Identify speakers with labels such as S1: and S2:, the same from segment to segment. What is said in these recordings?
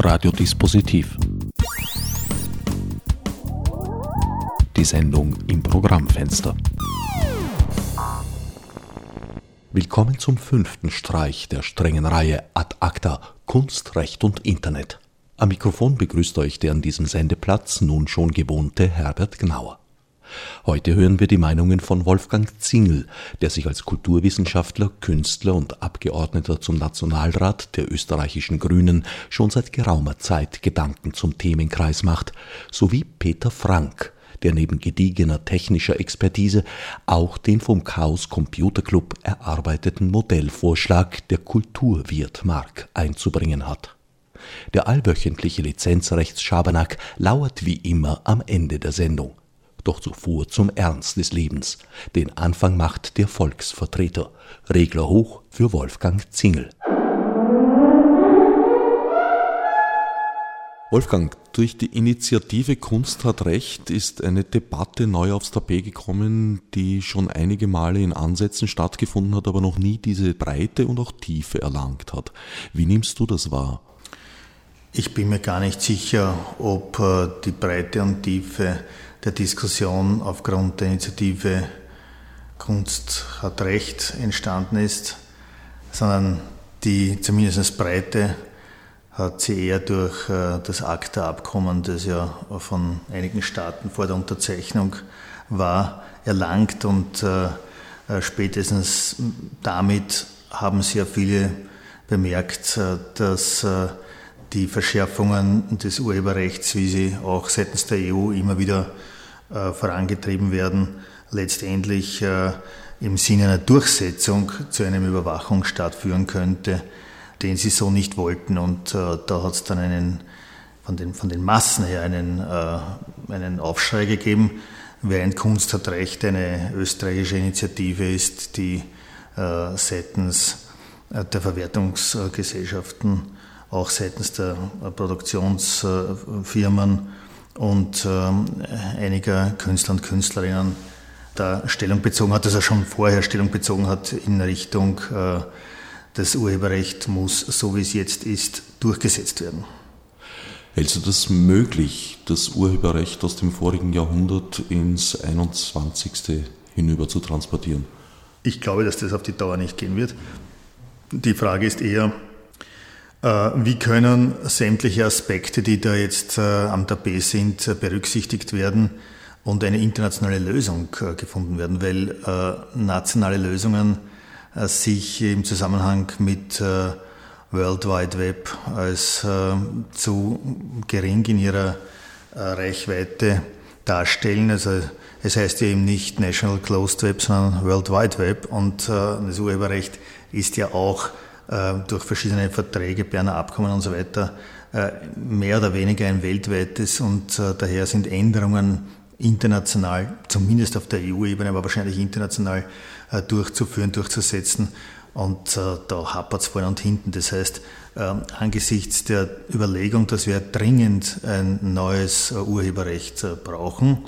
S1: Radiodispositiv. Die Sendung im Programmfenster. Willkommen zum fünften Streich der strengen Reihe Ad Acta Kunst, Recht und Internet. Am Mikrofon begrüßt euch der an diesem Sendeplatz nun schon gewohnte Herbert Gnauer. Heute hören wir die Meinungen von Wolfgang Zingel, der sich als Kulturwissenschaftler, Künstler und Abgeordneter zum Nationalrat der österreichischen Grünen schon seit geraumer Zeit Gedanken zum Themenkreis macht, sowie Peter Frank, der neben gediegener technischer Expertise auch den vom Chaos Computer Club erarbeiteten Modellvorschlag der Kulturwirtmark einzubringen hat. Der allwöchentliche Lizenzrechtsschabernack lauert wie immer am Ende der Sendung. Doch zuvor zum Ernst des Lebens. Den Anfang macht der Volksvertreter. Regler hoch für Wolfgang Zingel. Wolfgang, durch die Initiative Kunst hat Recht ist eine Debatte neu aufs Tapet gekommen, die schon einige Male in Ansätzen stattgefunden hat, aber noch nie diese Breite und auch Tiefe erlangt hat. Wie nimmst du das wahr?
S2: Ich bin mir gar nicht sicher, ob äh, die Breite und Tiefe der Diskussion aufgrund der Initiative Kunst hat Recht entstanden ist, sondern die zumindest Breite hat sie eher durch äh, das ACTA-Abkommen, das ja von einigen Staaten vor der Unterzeichnung war, erlangt und äh, äh, spätestens damit haben sehr viele bemerkt, dass die Verschärfungen des Urheberrechts, wie sie auch seitens der EU immer wieder äh, vorangetrieben werden, letztendlich äh, im Sinne einer Durchsetzung zu einem Überwachungsstaat führen könnte, den sie so nicht wollten. Und äh, da hat es dann einen, von den, von den Massen her einen, äh, einen Aufschrei gegeben, während Kunst hat Recht eine österreichische Initiative ist, die äh, seitens äh, der Verwertungsgesellschaften auch seitens der Produktionsfirmen und ähm, einiger Künstler und Künstlerinnen da Stellung bezogen hat, also schon vorher Stellung bezogen hat in Richtung, äh, das Urheberrecht muss, so wie es jetzt ist, durchgesetzt werden.
S1: Hältst du das möglich, das Urheberrecht aus dem vorigen Jahrhundert ins 21. hinüber zu transportieren?
S2: Ich glaube, dass das auf die Dauer nicht gehen wird. Die Frage ist eher, wie können sämtliche Aspekte, die da jetzt äh, am Tapet sind, äh, berücksichtigt werden und eine internationale Lösung gefunden werden? Weil nationale Lösungen sich im Zusammenhang mit World Wide Web als zu gering in ihrer Reichweite darstellen. Also es heißt ja eben nicht National Closed Web, sondern World Wide Web und das Urheberrecht ist ja auch äh, durch verschiedene Verträge, Berner Abkommen und so weiter, äh, mehr oder weniger ein weltweites und äh, daher sind Änderungen international, zumindest auf der EU-Ebene, aber wahrscheinlich international durchzuführen, durchzusetzen. Und da hapert es vorne und hinten. Das heißt, angesichts der Überlegung, dass wir dringend ein neues Urheberrecht brauchen,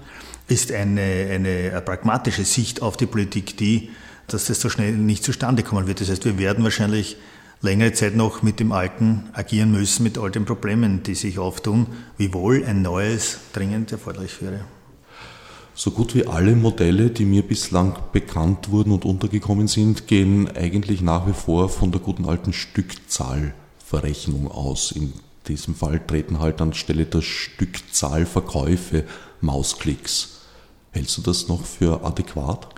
S2: ist eine, eine pragmatische Sicht auf die Politik die, dass das so schnell nicht zustande kommen wird. Das heißt, wir werden wahrscheinlich längere Zeit noch mit dem Alten agieren müssen, mit all den Problemen, die sich auftun, wiewohl ein neues dringend erforderlich wäre.
S1: So gut wie alle Modelle, die mir bislang bekannt wurden und untergekommen sind, gehen eigentlich nach wie vor von der guten alten Stückzahlverrechnung aus. In diesem Fall treten halt anstelle der Stückzahlverkäufe Mausklicks. Hältst du das noch für adäquat?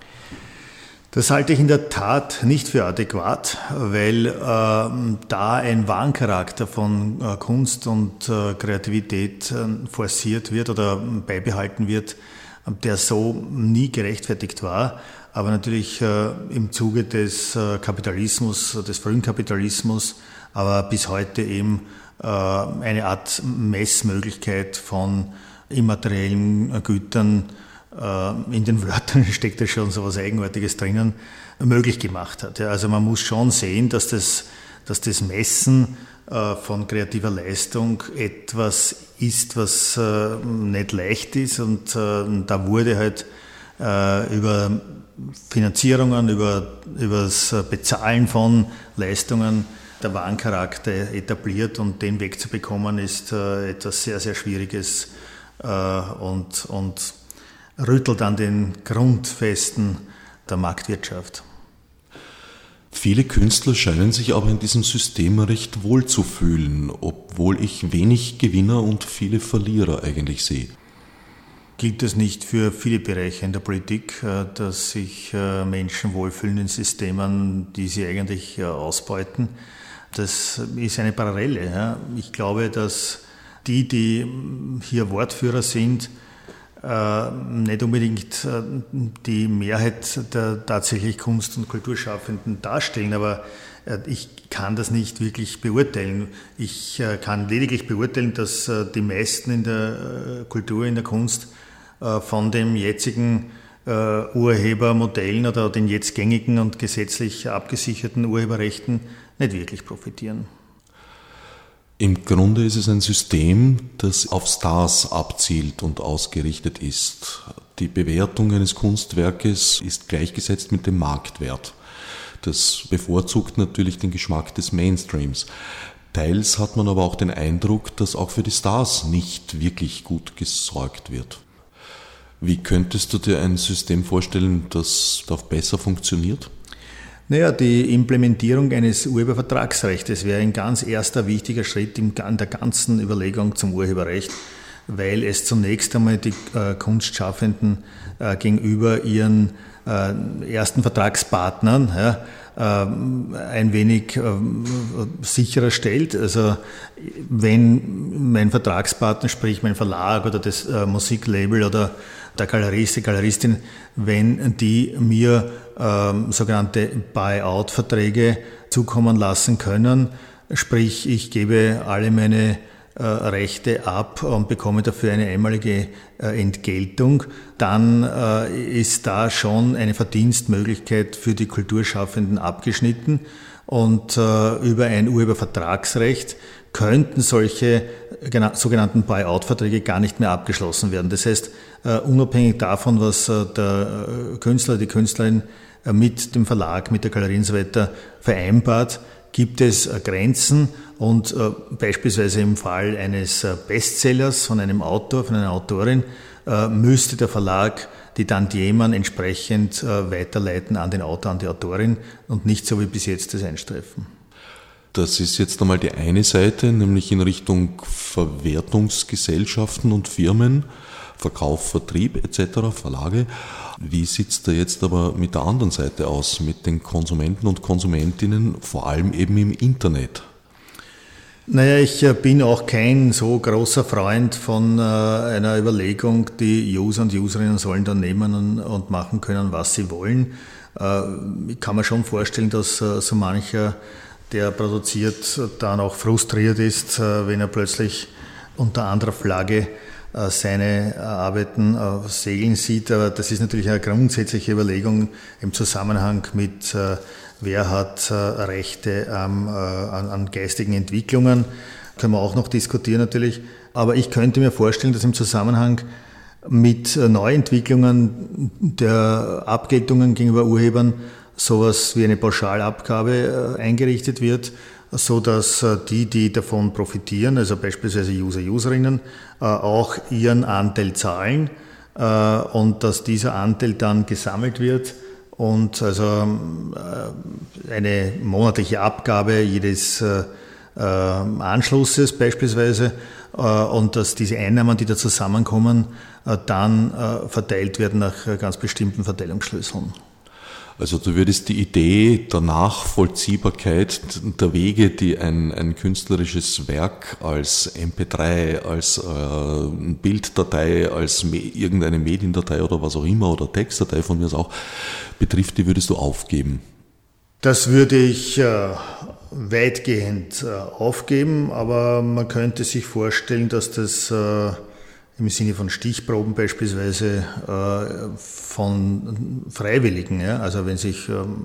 S2: Das halte ich in der Tat nicht für adäquat, weil äh, da ein Warncharakter von äh, Kunst und äh, Kreativität äh, forciert wird oder beibehalten wird, der so nie gerechtfertigt war, aber natürlich äh, im Zuge des äh, Kapitalismus, des frühen Kapitalismus, aber bis heute eben eine Art Messmöglichkeit von immateriellen Gütern äh, in den Wörtern steckt da schon so was Eigenartiges drinnen, möglich gemacht hat. Also man muss schon sehen, dass das, dass das Messen äh, von kreativer Leistung etwas ist, was äh, nicht leicht ist und da wurde halt über Finanzierungen, über, das Bezahlen von Leistungen der Warencharakter etabliert und den wegzubekommen ist äh, etwas sehr, sehr Schwieriges äh, und, und rüttelt an den Grundfesten der Marktwirtschaft.
S1: Viele Künstler scheinen sich aber in diesem System recht wohl zu fühlen, obwohl ich wenig Gewinner und viele Verlierer eigentlich sehe.
S2: Gilt das nicht für viele Bereiche in der Politik, äh, dass sich äh, Menschen wohlfühlen in Systemen, die sie eigentlich äh, ausbeuten? Das ist eine Parallele. Ich glaube, dass die, die hier Wortführer sind, nicht unbedingt äh, die Mehrheit der tatsächlich Kunst- und Kulturschaffenden darstellen, aber äh, ich kann das nicht wirklich beurteilen. Ich kann lediglich beurteilen, dass die meisten in der Kultur, in der Kunst von dem jetzigen Urhebermodellen oder den jetzt gängigen und gesetzlich abgesicherten Urheberrechten nicht wirklich profitieren.
S1: Im Grunde ist es ein System, das auf Stars abzielt und ausgerichtet ist. Die Bewertung eines Kunstwerkes ist gleichgesetzt mit dem Marktwert. Das bevorzugt natürlich den Geschmack des Mainstreams. Teils hat man aber auch den Eindruck, dass auch für die Stars nicht wirklich gut gesorgt wird. Wie könntest du dir ein System vorstellen, das darauf besser funktioniert?
S2: Naja, die Implementierung eines Urhebervertragsrechts wäre ein ganz erster wichtiger Schritt in der ganzen Überlegung zum Urheberrecht, weil es zunächst einmal die äh, Kunstschaffenden äh, gegenüber ihren äh, ersten Vertragspartnern ja, äh, ein wenig äh, sicherer stellt. Also wenn mein Vertragspartner, sprich mein Verlag oder das äh, Musiklabel oder der Galerist, die Galeristin, wenn die mir ähm, sogenannte Buyout-Verträge zukommen lassen können. Sprich, ich gebe alle meine äh, Rechte ab und bekomme dafür eine einmalige äh, Entgeltung, dann äh, ist da schon eine Verdienstmöglichkeit für die Kulturschaffenden abgeschnitten. Und äh, über ein Urhebervertragsrecht könnten solche sogenannten Buyout-Verträge gar nicht mehr abgeschlossen werden. Das heißt, äh, unabhängig davon, was äh, der äh, Künstler, die Künstlerin mit dem Verlag, mit der Galerie und so weiter vereinbart, gibt es Grenzen und beispielsweise im Fall eines Bestsellers von einem Autor, von einer Autorin, müsste der Verlag die Tantiemen entsprechend weiterleiten an den Autor, an die Autorin und nicht so wie bis jetzt das einstreifen.
S1: Das ist jetzt einmal die eine Seite, nämlich in Richtung Verwertungsgesellschaften und Firmen. Verkauf, Vertrieb etc., Verlage. Wie sieht es da jetzt aber mit der anderen Seite aus, mit den Konsumenten und Konsumentinnen, vor allem eben im Internet?
S2: Naja, ich äh, bin auch kein so großer Freund von äh, einer Überlegung, die User und Userinnen sollen dann nehmen und machen können, was sie wollen. Äh, ich kann mir schon vorstellen, dass so mancher, der produziert, dann auch frustriert ist, wenn er plötzlich unter anderer Flagge äh, seine Arbeiten auf Segeln sieht. Aber das ist natürlich eine grundsätzliche Überlegung im Zusammenhang mit, äh, wer hat äh, Rechte an, an geistigen Entwicklungen. Können wir auch noch diskutieren natürlich. Aber ich könnte mir vorstellen, dass im Zusammenhang mit Neuentwicklungen der Abgeltungen gegenüber Urhebern sowas wie eine Pauschalabgabe eingerichtet wird, so dass äh, die, die davon profitieren, also beispielsweise User, Userinnen, äh, auch ihren Anteil zahlen äh, und dass dieser Anteil dann gesammelt wird und also eine monatliche Abgabe jedes Anschlusses beispielsweise und dass diese Einnahmen, die da zusammenkommen, dann verteilt werden nach ganz bestimmten Verteilungsschlüsseln.
S1: Also du würdest die Idee der Nachvollziehbarkeit der Wege, die ein, ein künstlerisches Werk als MP3, als äh, Bilddatei, als me irgendeine Mediendatei oder was auch immer oder Textdatei von mir auch betrifft, die würdest du aufgeben?
S2: Das würde ich äh, weitgehend äh, aufgeben, aber man könnte sich vorstellen, dass das äh, im Sinne von Stichproben beispielsweise äh, von Freiwilligen. Also wenn sich ähm,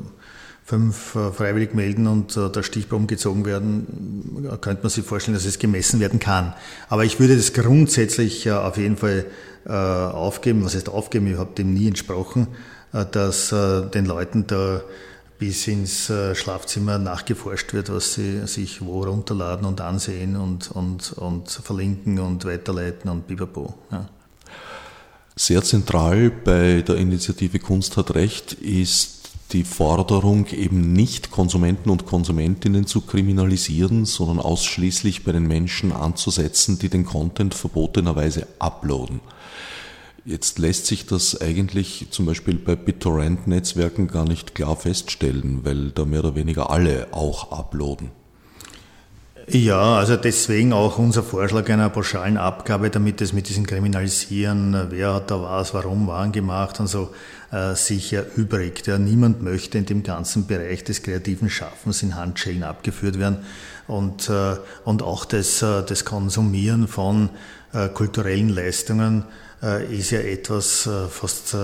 S2: fünf äh, freiwillig melden und äh, da Stichproben gezogen werden, könnte man sich vorstellen, dass es gemessen werden kann. Aber ich würde das grundsätzlich auf jeden Fall aufgeben. Was heißt aufgeben? Ich habe dem nie entsprochen. dass den Leuten da bis ins Schlafzimmer nachgeforscht wird, was sie sich wo runterladen und ansehen und, und, und verlinken und weiterleiten und bibapo. Ja.
S1: Sehr zentral bei der Initiative Kunst hat Recht ist die Forderung, eben nicht Konsumenten und Konsumentinnen zu kriminalisieren, sondern ausschließlich bei den Menschen anzusetzen, die den Content verbotenerweise uploaden. Jetzt lässt sich das eigentlich zum Beispiel bei BitTorrent-Netzwerken gar nicht klar feststellen, weil da mehr oder weniger alle auch uploaden.
S2: Ja, also deswegen auch unser Vorschlag einer pauschalen Abgabe, damit es mit diesem Kriminalisieren, wer hat da was, warum, wann gemacht und so, äh, sich erübrigt. Ja, niemand möchte in dem ganzen Bereich des kreativen Schaffens in Handschellen abgeführt werden und, äh, und auch das, äh, das Konsumieren von äh, kulturellen Leistungen äh, ist ja etwas äh, fast äh,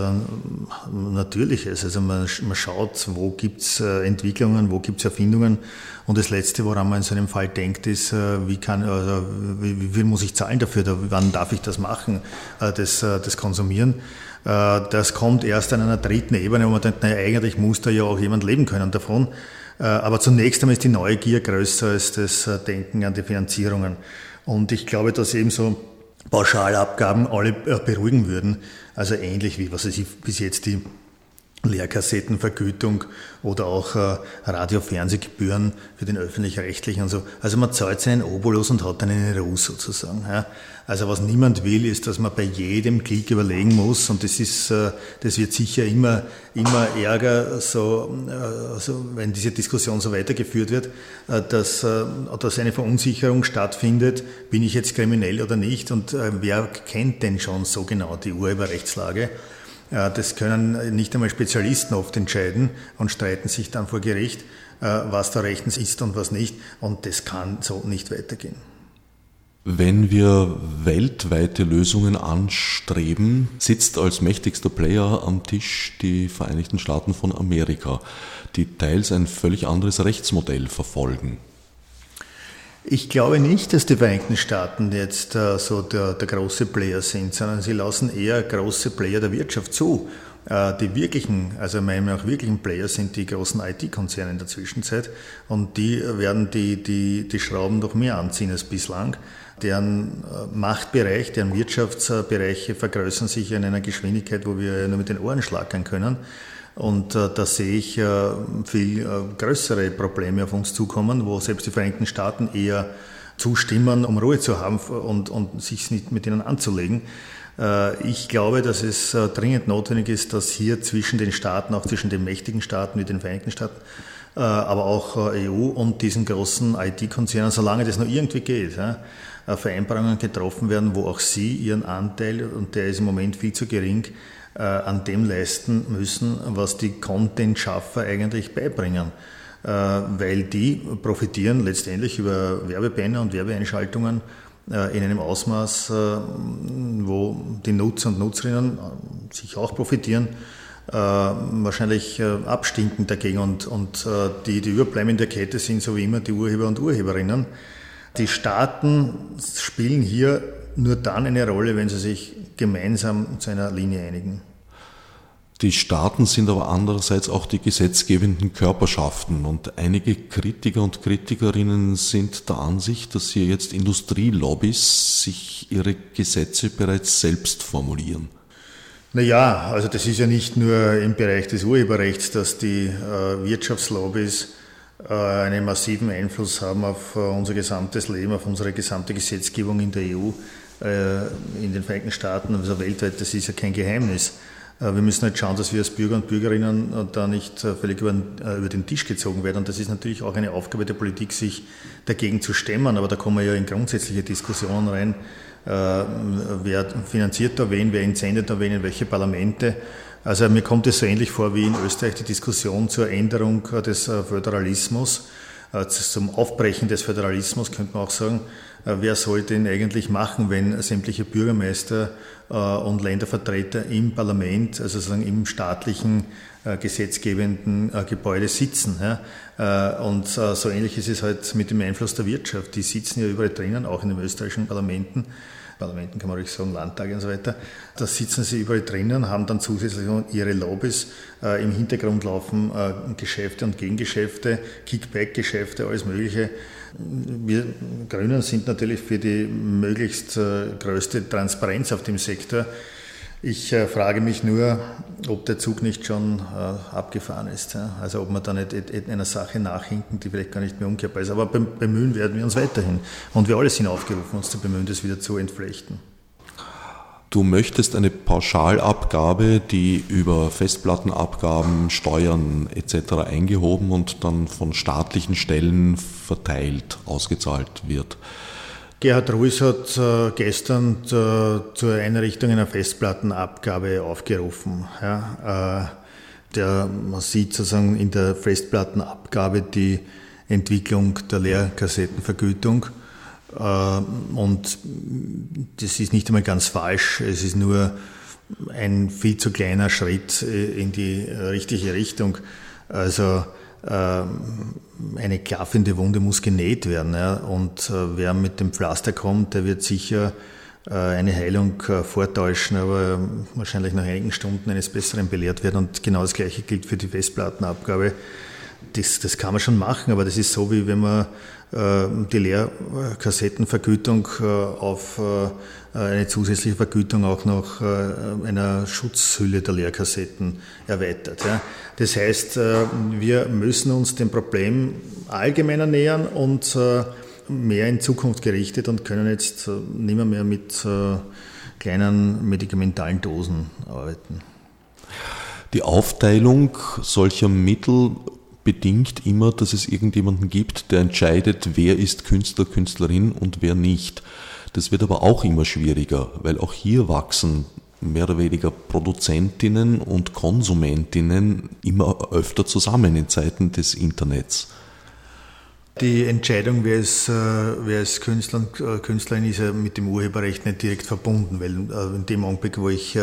S2: Natürliches. Also man, schaut, wo gibt's Entwicklungen, wo gibt's Erfindungen. Und das Letzte, woran man in so einem Fall denkt, ist, wie, kann, also wie viel muss ich zahlen dafür, wann darf ich das machen, das, das Konsumieren. Das kommt erst an einer dritten Ebene, wo man denkt, naja, eigentlich muss da ja auch jemand leben können davon. Aber zunächst einmal ist die Neugier größer als das Denken an die Finanzierungen. Und ich glaube, dass eben so Pauschalabgaben alle äh, beruhigen würden. Also ähnlich wie was ich bis jetzt die Lehrkassettenvergütung oder auch äh, Radio-Fernsehgebühren für den Öffentlich-Rechtlichen und so. Also man zahlt seinen Obolus und hat dann eine Ruhe sozusagen. Also was niemand will, ist, dass man bei jedem Klick überlegen muss und das ist, äh, das wird sicher immer, immer ärger, so, äh, wenn diese Diskussion so weitergeführt wird, äh, dass, dass eine Verunsicherung stattfindet, bin ich jetzt kriminell oder nicht und wer kennt denn schon so genau die Urheberrechtslage? Das können nicht einmal Spezialisten oft entscheiden und streiten sich dann vor Gericht, äh, was da rechtens ist und was nicht. Und das kann so nicht weitergehen.
S1: Wenn wir weltweite Lösungen anstreben, sitzt als mächtigster Player am Tisch die Vereinigten Staaten von Amerika, die teils ein völlig anderes Rechtsmodell verfolgen.
S2: Ich glaube nicht, dass die Vereinigten Staaten jetzt äh, so der, der, große Player sind, sondern sie lassen eher große Player der Wirtschaft zu. Äh, die wirklichen, also meiner auch wirklichen Player sind die großen IT-Konzerne in der Zwischenzeit und die werden die, die, die Schrauben noch mehr anziehen als bislang. Deren äh, Machtbereich, deren Wirtschaftsbereiche vergrößern sich in einer Geschwindigkeit, wo wir nur mit den Ohren schlackern können. Und äh, da sehe ich äh, viel äh, größere Probleme auf uns zukommen, wo selbst die Vereinigten Staaten eher zustimmen, um Ruhe zu haben und, und sich nicht mit ihnen anzulegen. Äh, ich glaube, dass es äh, dringend notwendig ist, dass hier zwischen den Staaten, auch zwischen den mächtigen Staaten wie den Vereinigten Staaten, aber auch EU und diesen großen IT-Konzernen, solange das nur irgendwie geht, Vereinbarungen getroffen werden, wo auch sie ihren Anteil, und der ist im Moment viel zu gering, äh, an dem leisten müssen, was die Content-Schaffer eigentlich beibringen. Äh, weil die profitieren letztendlich über Werbebanner und Werbeeinschaltungen äh, in einem Ausmaß, wo die Nutzer und Nutzerinnen sich auch profitieren, wahrscheinlich abstinken dagegen und, und die, die Überbleibenden der Kette sind so wie immer die Urheber und Urheberinnen. Die Staaten spielen hier nur dann eine Rolle, wenn sie sich gemeinsam zu einer Linie einigen.
S1: Die Staaten sind aber andererseits auch die gesetzgebenden Körperschaften und einige Kritiker und Kritikerinnen sind der Ansicht, dass hier jetzt Industrielobbys sich ihre Gesetze bereits selbst formulieren.
S2: Naja, also das ist ja nicht nur im Bereich des Urheberrechts, dass die äh, Wirtschaftslobbys äh, einen massiven Einfluss haben auf äh, unser gesamtes Leben, auf unsere gesamte Gesetzgebung in der EU. Äh, in den Vereinigten Staaten, also weltweit, das ist ja kein Geheimnis. Äh, wir müssen halt schauen, dass wir als Bürger und Bürgerinnen äh, da nicht völlig über, über den Tisch gezogen werden. Und das ist natürlich auch eine Aufgabe der Politik, sich dagegen zu stemmen. Aber da kommen wir ja in grundsätzliche Diskussionen rein. Wer finanziert da wen, wer entsendet da wen, in welche Parlamente. Also mir kommt es so ähnlich vor wie in Österreich die Diskussion zur Änderung des Föderalismus, zum Aufbrechen des Föderalismus, könnte man auch sagen. Äh, wer soll denn eigentlich machen, wenn sämtliche Bürgermeister äh, und Ländervertreter im Parlament, also sozusagen im staatlichen äh, gesetzgebenden Gebäude sitzen. Und so ähnlich ist es halt mit dem Einfluss der Wirtschaft. Die sitzen ja überall drinnen, auch in den österreichischen Parlamenten. Parlamenten kann man ruhig sagen, Landtage und so weiter. Da sitzen sie überall drinnen, haben dann zusätzlich ihre Lobbys. Im Hintergrund laufen Geschäfte und Gegengeschäfte, Kickback-Geschäfte, alles Mögliche. Wir Grünen sind natürlich für die möglichst äh, größte Transparenz auf dem Sektor. Ich äh, frage mich nur, ob der Zug nicht schon äh, abgefahren ist. Also ob wir da nicht einer Sache nachhinken, die vielleicht gar nicht mehr umkehrbar ist. Aber bemühen werden wir uns weiterhin. Und wir alle sind aufgerufen, uns zu bemühen, das wieder zu entflechten.
S1: Du möchtest eine Pauschalabgabe, die über Festplattenabgaben, Steuern etc. eingehoben und dann von staatlichen Stellen verteilt, ausgezahlt wird.
S2: Gerhard Ruiz hat äh, gestern äh, zur Einrichtung einer Festplattenabgabe aufgerufen. Ja, äh, der, man sieht sozusagen in der Festplattenabgabe die Entwicklung der Leerkassettenvergütung. Und das ist nicht einmal ganz falsch, es ist nur ein viel zu kleiner Schritt in die richtige Richtung. Also ähm, eine klaffende Wunde muss genäht werden. Und äh, wer mit dem Pflaster kommt, der wird sicher äh, eine Heilung äh, vortäuschen, aber wahrscheinlich nach einigen Stunden eines Besseren belehrt werden. Und genau das Gleiche gilt für die Festplattenabgabe. Das, das kann man schon machen, aber das ist so, wie wenn man äh, die Leerkassettenvergütung äh, auf äh, eine zusätzliche Vergütung auch noch einer Schutzhülle der Leerkassetten erweitert. Das heißt, wir müssen uns dem Problem allgemeiner nähern und mehr in Zukunft gerichtet und können jetzt nicht mehr, mehr mit kleinen medikamentalen Dosen arbeiten.
S1: Die Aufteilung solcher Mittel bedingt immer, dass es irgendjemanden gibt, der entscheidet, wer ist Künstler, Künstlerin und wer nicht. Das wird aber auch immer schwieriger, weil auch hier wachsen mehr oder weniger Produzentinnen und Konsumentinnen immer öfter zusammen in Zeiten des Internets.
S2: Die Entscheidung, wer ist, äh, wer ist Künstler und äh, Künstlerin, ist ja mit dem Urheberrecht nicht direkt verbunden, weil äh, in dem Augenblick, wo ich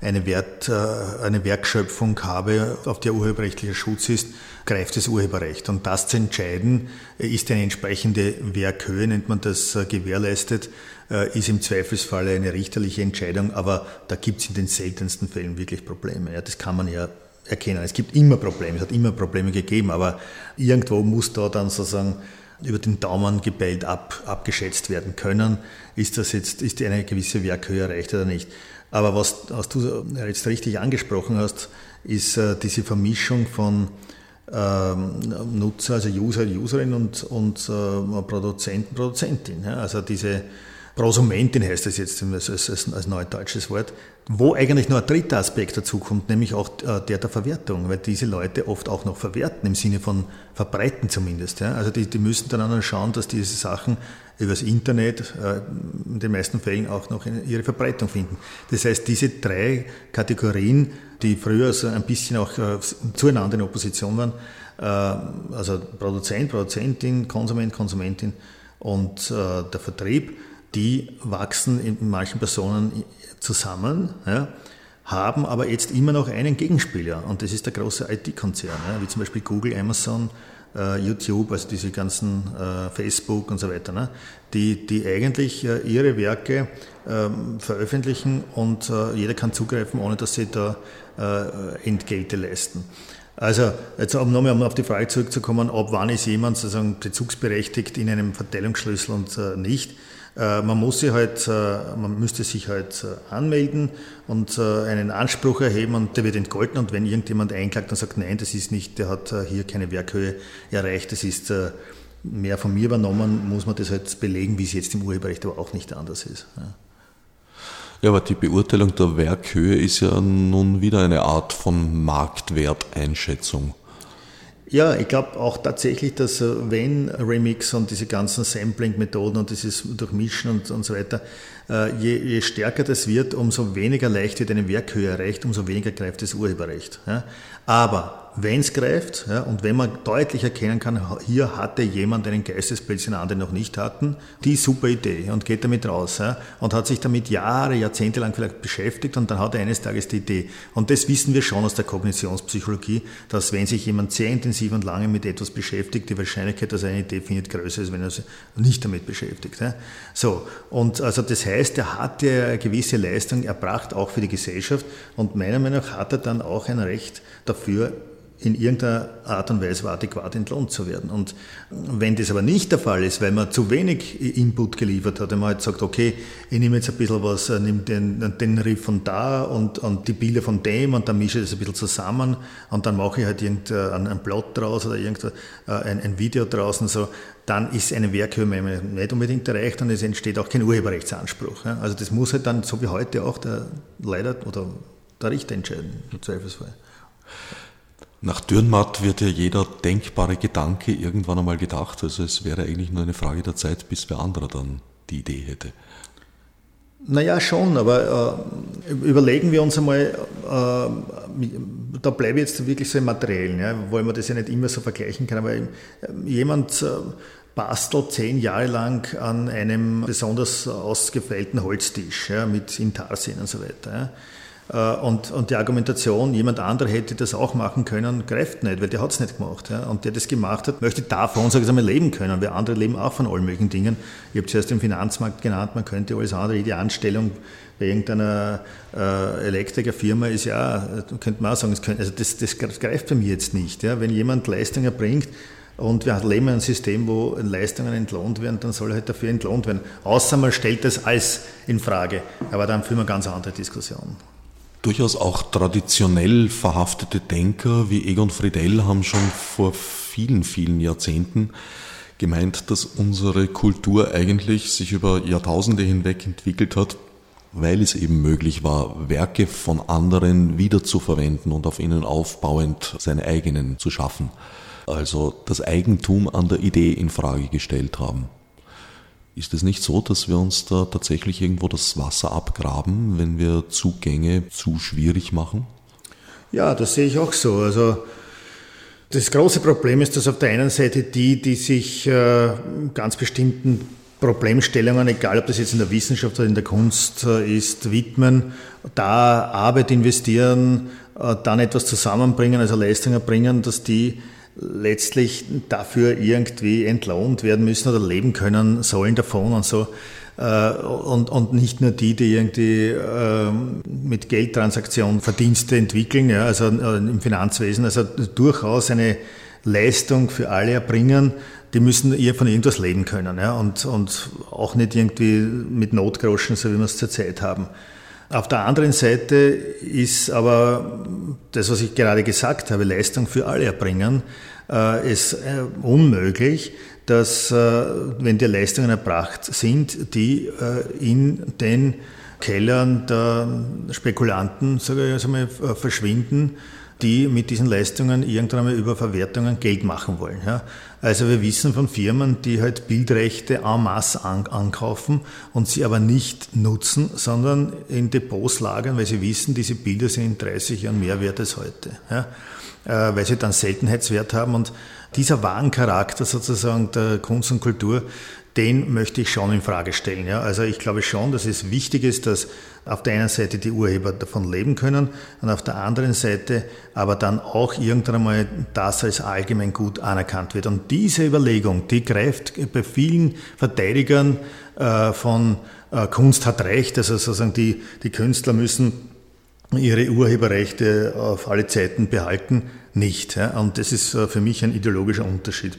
S2: eine, Wert, eine Werkschöpfung habe, auf der urheberrechtlicher Schutz ist, greift das Urheberrecht. Und das zu entscheiden, ist eine entsprechende Werkhöhe, nennt man das, äh, gewährleistet, äh, ist im Zweifelsfall eine richterliche Entscheidung, aber da gibt es in den seltensten Fällen wirklich Probleme. Ja, das kann man ja erkennen. Es gibt immer Probleme, es hat immer Probleme gegeben, aber irgendwo muss da dann sozusagen über den Daumen gebellt ab, abgeschätzt werden können, ist das jetzt, ist eine gewisse Werkhöhe erreicht oder nicht. Aber was, was du jetzt richtig angesprochen hast, ist äh, diese Vermischung von Nutzer, also User, Userin und, und äh, Produzenten, Produzentin. Ja? Also diese Prosumentin heißt das jetzt als, als, als neudeutsches Wort, wo eigentlich noch ein dritter Aspekt dazu kommt, nämlich auch äh, der der Verwertung, weil diese Leute oft auch noch verwerten, im Sinne von verbreiten zumindest. Ja? Also die, die müssen dann schauen, dass diese Sachen übers Internet äh, in den meisten Fällen auch noch ihre Verbreitung finden. Das heißt, diese drei Kategorien, die früher so ein bisschen auch äh, zueinander in Opposition waren, also Produzent, Produzentin, Konsument, Konsumentin und der Vertrieb, die wachsen in manchen Personen zusammen, ja, haben aber jetzt immer noch einen Gegenspieler. Und das ist der große IT-Konzern, ja, wie zum Beispiel Google, Amazon, äh, YouTube, also diese ganzen äh, Facebook und so weiter, ne, die, die eigentlich äh, ihre Werke ähm, veröffentlichen und äh, jeder kann zugreifen, ohne dass sie da äh, Entgelte leisten. Also, jetzt um nochmal auf die Frage zurückzukommen, ab wann ist jemand sozusagen bezugsberechtigt in einem Verteilungsschlüssel und äh, nicht. Äh, man muss sich halt, äh, man müsste sich halt äh, anmelden und einen Anspruch erheben und der wird entgolten und wenn irgendjemand einklagt und sagt, nein, das ist nicht, der hat hier keine Werkhöhe erreicht, das ist mehr von mir übernommen, muss man das halt belegen, wie es jetzt im Urheberrecht aber auch nicht anders ist. Ja.
S1: Ja, aber die Beurteilung der Werkhöhe ist ja nun wieder eine Art von Marktwerteinschätzung.
S2: Ja, ich glaube auch tatsächlich, dass äh, wenn Remix und diese ganzen Sampling-Methoden und dieses Durchmischen und, und so weiter, äh, je, je, stärker das wird, umso weniger leicht wird eine Werkhöhe erreicht, umso weniger greift das Urheberrecht. Aber wenn es greift ja, und wenn man deutlich erkennen kann, hier hatte jemand einen Geistesblitz, den andere noch nicht hatten, die super Idee und geht damit raus ja, und hat sich damit Jahre, Jahrzehnte lang vielleicht beschäftigt und dann hat er eines Tages die Idee. Und das wissen wir schon aus der Kognitionspsychologie, dass wenn sich jemand sehr intensiv und lange mit etwas beschäftigt, die Wahrscheinlichkeit, dass er eine Idee findet, größer ist, wenn er sich nicht damit beschäftigt. Ja. So, und also das heißt, er hat ja eine gewisse Leistung erbracht, auch für die Gesellschaft und meiner Meinung nach hat er dann auch ein Recht dafür, in irgendeiner Art und Weise adäquat entlohnt zu werden. Und wenn das aber nicht der Fall ist, weil man zu wenig Input geliefert hat, und man halt sagt, okay, ich nehme jetzt ein bisschen was, äh, nehme den, den Riff von da und, und die Bilder von dem und dann mische ich das ein bisschen zusammen und dann mache ich halt irgendeinen einen Plot draus oder irgendein äh, ein Video draußen so, dann ist eine Werkhöhe nicht unbedingt erreicht und es entsteht auch kein Urheberrechtsanspruch. Also das muss halt dann, so wie heute auch, der leider oder der Richter entscheiden, im Zweifelsfall.
S1: Nach Dürrenmatt wird ja jeder denkbare Gedanke irgendwann einmal gedacht. Also es wäre eigentlich nur eine Frage der Zeit, bis wer anderer dann die Idee hätte.
S2: Naja, schon, aber äh, überlegen wir uns einmal, äh, da bleibe ich jetzt wirklich so im Materiellen, ja, weil man das ja nicht immer so vergleichen kann, aber äh, jemand äh, bastelt zehn Jahre lang an einem besonders ausgefeilten Holztisch ja, mit Intarsien und so weiter. Ja. Äh, und, und die Argumentation, jemand anderer hätte das auch machen können, greift nicht, weil der hat es nicht gemacht. Ja. Und der das gemacht hat, möchte davon, sage ich leben können, weil andere leben auch von allen möglichen Dingen. Ich habe zuerst den Finanzmarkt genannt, man könnte alles andere, jede Anstellung bei irgendeiner äh, Elektrikerfirma ist ja, könnte man auch sagen, das, könnte, also das, das greift bei mir jetzt nicht. Ja. Wenn jemand Leistungen erbringt, und wir leben in einem System, wo Leistungen entlohnt werden, dann soll er halt dafür entlohnt werden. Außer man stellt das als in Frage. Aber dann führen wir ganz andere Diskussionen.
S1: Durchaus auch traditionell verhaftete Denker wie Egon Friedell haben schon vor vielen, vielen Jahrzehnten gemeint, dass unsere Kultur eigentlich sich über Jahrtausende hinweg entwickelt hat, weil es eben möglich war, Werke von anderen wiederzuverwenden und auf ihnen aufbauend seine eigenen zu schaffen. Also das Eigentum an der Idee in Frage gestellt haben. Ist es nicht so, dass wir uns da tatsächlich irgendwo das Wasser abgraben, wenn wir Zugänge zu schwierig machen?
S2: Ja, das sehe ich auch so. Also das große Problem ist, dass auf der einen Seite die, die sich äh, ganz bestimmten Problemstellungen, egal ob das jetzt in der Wissenschaft oder in der Kunst äh, ist, widmen, da Arbeit investieren, äh, dann etwas zusammenbringen, also Leistungen bringen, dass die letztlich dafür irgendwie entlohnt werden müssen oder leben können sollen davon und so. Äh, und, und nicht nur die, die irgendwie ähm, mit Geldtransaktionen Verdienste entwickeln, ja, also äh, im Finanzwesen, also durchaus eine Leistung für alle erbringen, die müssen eher von irgendwas leben können ja, und, und auch nicht irgendwie mit Notgroschen, so wie wir es zurzeit haben. Auf der anderen Seite ist aber das, was ich gerade gesagt habe, Leistung für alle erbringen, äh, ist äh, unmöglich, dass, äh, wenn die Leistungen erbracht sind, die in den Kellern der Spekulanten sage ich mal, verschwinden, die mit diesen Leistungen irgendwann mal über Verwertungen Geld machen wollen. Ja. Also wir wissen von Firmen, die halt Bildrechte en masse an, ankaufen und sie aber nicht nutzen, sondern in Depots lagern, weil sie wissen, diese Bilder sind in 30 Jahren mehr wert als heute. Ja. Äh, weil sie dann Seltenheitswert haben und dieser Warencharakter sozusagen der Kunst und Kultur, den möchte ich schon in Frage stellen. Ja. Also ich glaube schon, dass es wichtig ist, dass auf der einen Seite die Urheber davon leben können und auf der anderen Seite aber dann auch irgendwann einmal das als allgemein gut anerkannt wird. Und diese Überlegung, die greift bei vielen Verteidigern äh, von äh, Kunst hat Recht, also sozusagen die, die Künstler müssen ihre Urheberrechte auf alle Zeiten behalten, nicht. Und das ist äh, für mich ein ideologischer Unterschied.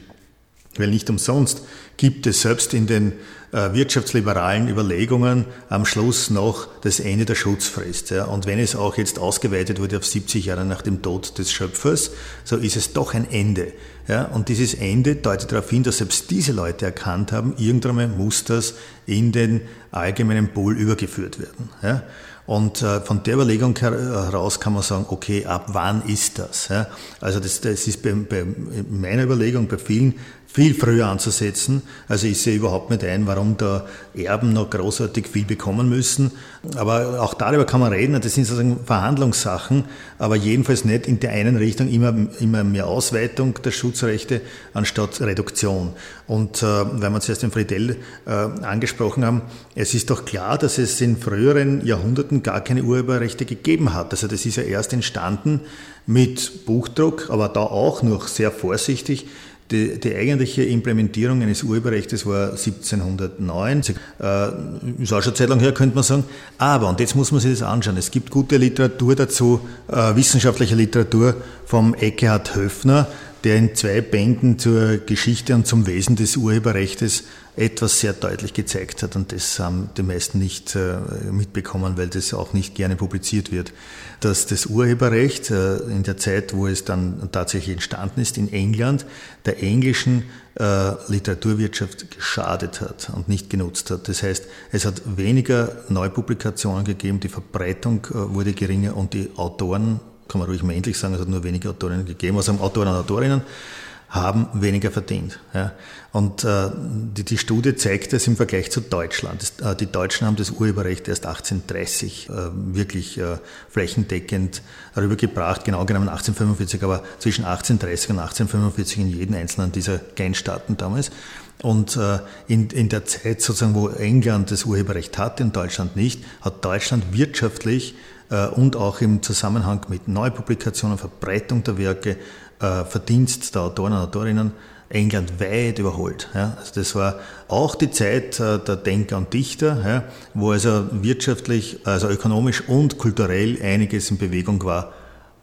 S2: Weil nicht umsonst gibt es selbst in den äh, wirtschaftsliberalen Überlegungen am Schluss noch das Ende der Schutzfrist. Ja. Und wenn es auch jetzt ausgeweitet wurde auf 70 Jahre nach dem Tod des Schöpfers, so ist es doch ein Ende. Ja. Und dieses Ende deutet darauf hin, dass selbst diese Leute erkannt haben, irgendwann muss das in den allgemeinen Pool übergeführt werden. Ja. Und äh, von der Überlegung heraus kann man sagen, okay, ab wann ist das? Also das, das ist bei, bei meiner Überlegung bei vielen viel früher anzusetzen. Also ich sehe überhaupt nicht ein, warum da Erben noch großartig viel bekommen müssen. Aber auch darüber kann man reden. Das sind sozusagen Verhandlungssachen, aber jedenfalls nicht in der einen Richtung immer, immer mehr Ausweitung der Schutzrechte anstatt Reduktion. Und äh, weil wir zuerst den Friedel äh, angesprochen haben, es ist doch klar, dass es in früheren Jahrhunderten gar keine Urheberrechte gegeben hat. Also das ist ja erst entstanden mit Buchdruck, aber da auch noch sehr vorsichtig die, die eigentliche Implementierung eines Urheberrechts war 1709. Äh, ist auch schon Zeit lang her, könnte man sagen. Aber, und jetzt muss man sich das anschauen, es gibt gute Literatur dazu, äh, wissenschaftliche Literatur vom Eckhard Höfner, der in zwei Bänden zur Geschichte und zum Wesen des Urheberrechts etwas sehr deutlich gezeigt hat und das haben die meisten nicht äh, mitbekommen, weil das auch nicht gerne publiziert wird, dass das Urheberrecht äh, in der Zeit, wo es dann tatsächlich entstanden ist, in England der englischen äh, Literaturwirtschaft geschadet hat und nicht genutzt hat. Das heißt, es hat weniger Neupublikationen gegeben, die Verbreitung wurde geringer und die Autoren, kann man ruhig mal endlich sagen, es hat nur wenige Autorinnen gegeben, also Autoren und Autorinnen, haben weniger verdient. Ja. Und äh, die, die, Studie zeigt es im Vergleich zu Deutschland. Das, äh, die Deutschen haben das Urheberrecht erst 1830 äh, wirklich äh, flächendeckend rübergebracht, genau genommen 1845, aber zwischen 1830 und 1845 in jeden einzelnen dieser Kleinstaaten damals. Und äh, in, in der Zeit sozusagen, wo England das Urheberrecht hatte und Deutschland nicht, hat Deutschland wirtschaftlich und auch im Zusammenhang mit Neupublikationen, Verbreitung der Werke äh, Verdienst der Autoren und Autorinnen England weit überholt. Also das war auch die Zeit äh, der Denker und Dichter, wo also wirtschaftlich, also ökonomisch und kulturell einiges in Bewegung war,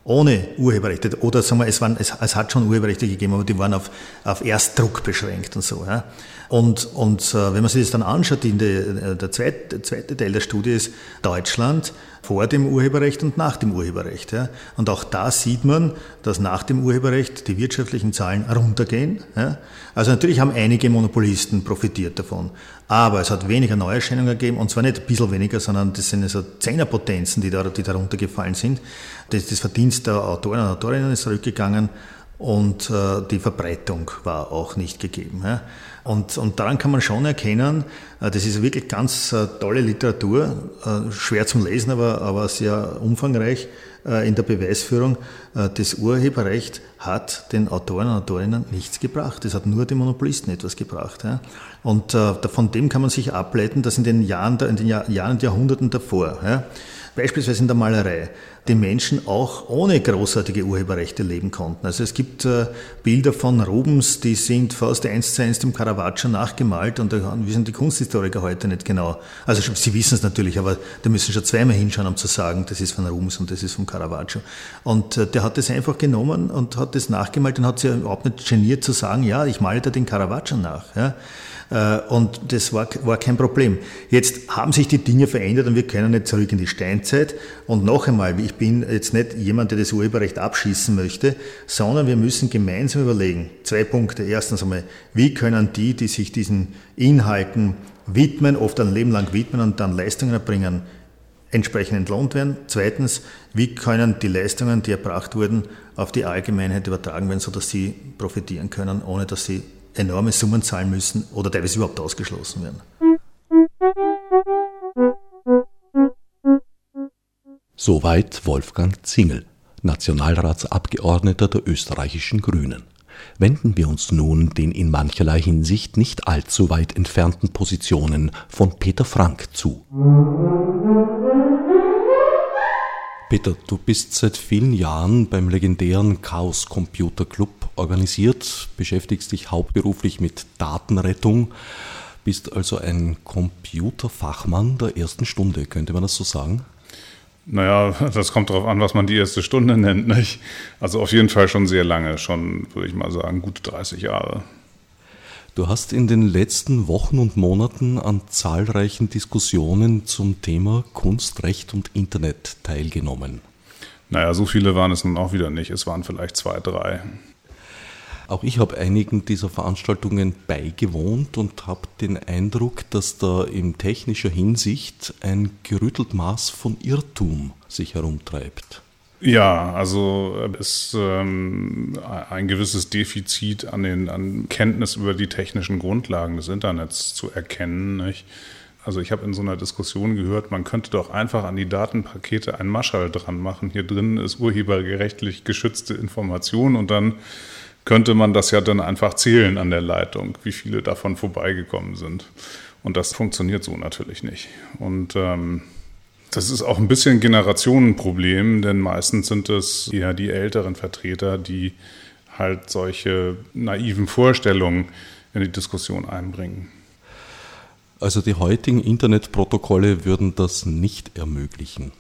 S2: ohne Urheberrechte. Oder sagen wir, es, waren, es, es hat schon Urheberrechte gegeben, aber die waren auf, auf Erstdruck beschränkt und so. Ja. Und, und äh, wenn man sich das dann anschaut, in der, der, zweite, zweite Teil der Studie ist Deutschland vor dem Urheberrecht und nach dem Urheberrecht. Ja. Und auch da sieht man, dass nach dem Urheberrecht die wirtschaftlichen Zahlen runtergehen. Ja. Also natürlich haben einige Monopolisten profitiert davon, aber es hat weniger Neuerscheinungen gegeben und zwar nicht ein bisschen weniger, sondern das sind also Zehnerpotenzen, die da, die da runtergefallen sind. Das, das Verdienst der Autoren und Autorinnen ist zurückgegangen und äh, die Verbreitung war auch nicht gegeben. Ja. Und, und daran kann man schon erkennen, äh, das ist wirklich ganz äh, tolle Literatur, äh, schwer zum Lesen, aber, aber sehr umfangreich in der Beweisführung. Das Urheberrecht hat den Autoren und Autorinnen nichts gebracht. Es hat nur den Monopolisten etwas gebracht. Und von dem kann man sich ableiten, dass in den Jahren, in den Jahren und Jahrhunderten davor, beispielsweise in der Malerei, die Menschen auch ohne großartige Urheberrechte leben konnten. Also es gibt äh, Bilder von Rubens, die sind fast eins zu eins dem Caravaggio nachgemalt und da wissen die Kunsthistoriker heute nicht genau. Also sie wissen es natürlich, aber da müssen schon zweimal hinschauen, um zu sagen, das ist von Rubens und das ist von Caravaggio. Und äh, der hat das einfach genommen und hat das nachgemalt und hat sich überhaupt nicht geniert zu sagen, ja, ich male da den Caravaggio nach. Ja. Äh, und das war, war kein Problem. Jetzt haben sich die Dinge verändert und wir können nicht zurück in die Steinzeit. Und noch einmal, ich bin jetzt nicht jemand, der das Urheberrecht abschießen möchte, sondern wir müssen gemeinsam überlegen. Zwei Punkte. Erstens einmal, wie können die, die sich diesen Inhalten widmen, oft ein Leben lang widmen und dann Leistungen erbringen, entsprechend entlohnt werden. Zweitens, wie können die Leistungen, die erbracht wurden, auf die Allgemeinheit übertragen werden, sodass sie profitieren können, ohne dass sie enorme Summen zahlen müssen oder teilweise überhaupt ausgeschlossen werden.
S1: Soweit Wolfgang Zingel, Nationalratsabgeordneter der österreichischen Grünen. Wenden wir uns nun den in mancherlei Hinsicht nicht allzu weit entfernten Positionen von Peter Frank zu. Peter, du bist seit vielen Jahren beim legendären Chaos Computer Club organisiert, beschäftigst dich hauptberuflich mit Datenrettung, bist also ein Computerfachmann der ersten Stunde, könnte man das so sagen?
S3: Naja, das kommt darauf an, was man die erste Stunde nennt. Nicht? Also auf jeden Fall schon sehr lange, schon würde ich mal sagen, gute 30 Jahre.
S1: Du hast in den letzten Wochen und Monaten an zahlreichen Diskussionen zum Thema Kunst, Recht und Internet teilgenommen.
S3: Naja, so viele waren es nun auch wieder nicht. Es waren vielleicht zwei, drei.
S1: Auch ich habe einigen dieser Veranstaltungen beigewohnt und habe den Eindruck, dass da in technischer Hinsicht ein gerüttelt Maß von Irrtum sich herumtreibt.
S3: Ja, also ist ähm, ein gewisses Defizit an den an Kenntnis über die technischen Grundlagen des Internets zu erkennen. Nicht? Also ich habe in so einer Diskussion gehört, man könnte doch einfach an die Datenpakete ein Maschall dran machen. Hier drin ist urheberrechtlich geschützte Information und dann könnte man das ja dann einfach zählen an der Leitung, wie viele davon vorbeigekommen sind. Und das funktioniert so natürlich nicht. Und ähm, das ist auch ein bisschen Generationenproblem, denn meistens sind es eher die älteren Vertreter, die halt solche naiven Vorstellungen in die Diskussion einbringen.
S1: Also die heutigen Internetprotokolle würden das nicht ermöglichen.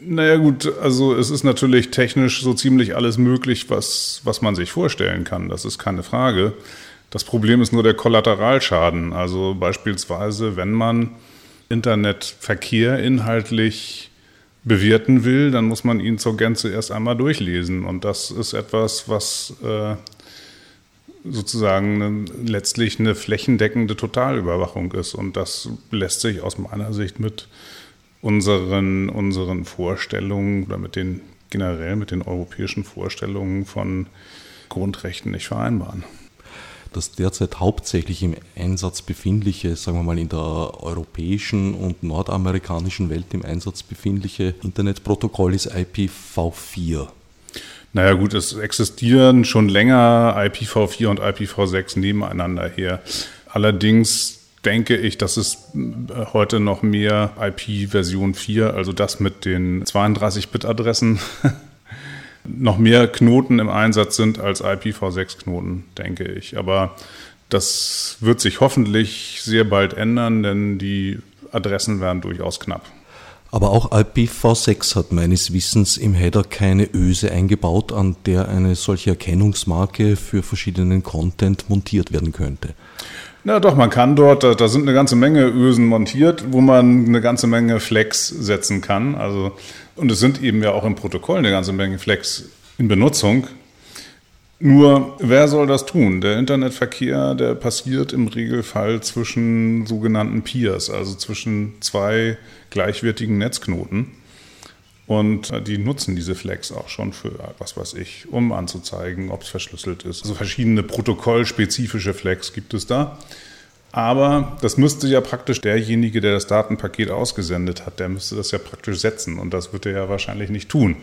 S3: Naja gut, also es ist natürlich technisch so ziemlich alles möglich, was, was man sich vorstellen kann. Das ist keine Frage. Das Problem ist nur der Kollateralschaden. Also beispielsweise, wenn man Internetverkehr inhaltlich bewerten will, dann muss man ihn zur Gänze erst einmal durchlesen. Und das ist etwas, was äh, sozusagen eine, letztlich eine flächendeckende Totalüberwachung ist. Und das lässt sich aus meiner Sicht mit unseren, unseren Vorstellungen oder mit den generell mit den europäischen Vorstellungen von Grundrechten nicht vereinbaren.
S1: Das derzeit hauptsächlich im Einsatz befindliche, sagen wir mal in der europäischen und nordamerikanischen Welt im Einsatz befindliche Internetprotokoll ist IPv4.
S3: Naja gut, es existieren schon länger IPv4 und IPv6 nebeneinander her. Allerdings denke ich, dass es äh, heute noch mehr IP-Version 4, also das mit den 32-Bit-Adressen, noch mehr Knoten im Einsatz sind als IPv6-Knoten, denke ich. Aber das wird sich hoffentlich sehr bald ändern, denn die Adressen werden durchaus knapp.
S1: Aber auch IPv6 hat meines Wissens im Header keine Öse eingebaut, an der eine solche Erkennungsmarke für verschiedenen Content montiert werden könnte.
S3: Na doch, man kann dort, da, da, sind eine ganze Menge Ösen montiert, wo man eine ganze Menge Flex setzen kann. Also, und es sind eben ja auch im Protokoll eine ganze Menge Flex in Benutzung. Nur, wer soll das tun? Der Internetverkehr, der passiert im Regelfall zwischen sogenannten Peers, also zwischen zwei gleichwertigen Netzknoten. Und äh, die nutzen diese Flex auch schon für, was weiß ich, um anzuzeigen, ob es verschlüsselt ist. Also verschiedene protokollspezifische Flex gibt es da. Aber das müsste ja praktisch derjenige, der das Datenpaket ausgesendet hat, der müsste das ja praktisch setzen. Und das wird er ja wahrscheinlich nicht tun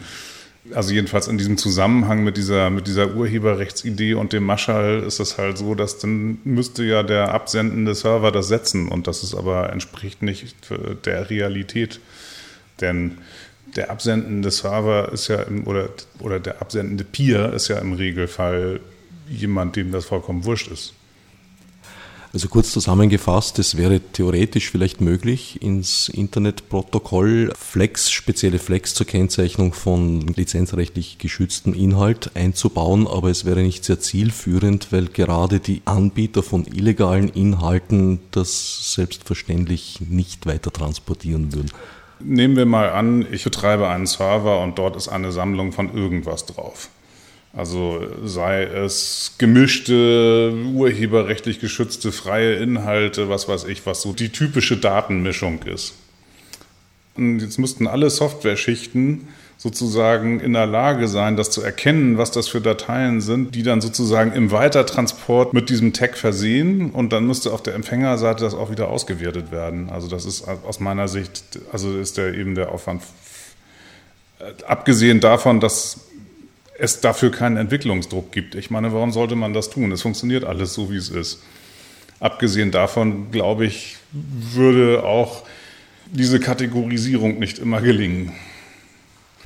S3: also jedenfalls in diesem Zusammenhang mit dieser, mit dieser Urheberrechtsidee und dem Maschall ist es halt so, dass dann müsste ja der absendende Server das setzen und das ist aber entspricht nicht der Realität. Denn der absendende Server ist ja im, oder, oder der absendende Peer ist ja im Regelfall jemand, dem das vollkommen wurscht ist.
S1: Also kurz zusammengefasst, es wäre theoretisch vielleicht möglich, ins Internetprotokoll Flex, spezielle Flex zur Kennzeichnung von lizenzrechtlich geschütztem Inhalt einzubauen, aber es wäre nicht sehr zielführend, weil gerade die Anbieter von illegalen Inhalten das selbstverständlich nicht weiter transportieren würden.
S3: Nehmen wir mal an, ich betreibe einen Server und dort ist eine Sammlung von irgendwas drauf. Also sei es gemischte, urheberrechtlich geschützte freie Inhalte, was weiß ich, was so die typische Datenmischung ist. Und jetzt müssten alle Software-Schichten sozusagen in der Lage sein, das zu erkennen, was das für Dateien sind, die dann sozusagen im Weitertransport mit diesem Tag versehen und dann müsste auf der Empfängerseite das auch wieder ausgewertet werden. Also das ist aus meiner Sicht, also ist der eben der Aufwand, abgesehen davon, dass es dafür keinen Entwicklungsdruck gibt. Ich meine, warum sollte man das tun? Es funktioniert alles so, wie es ist. Abgesehen davon, glaube ich, würde auch diese Kategorisierung nicht immer gelingen.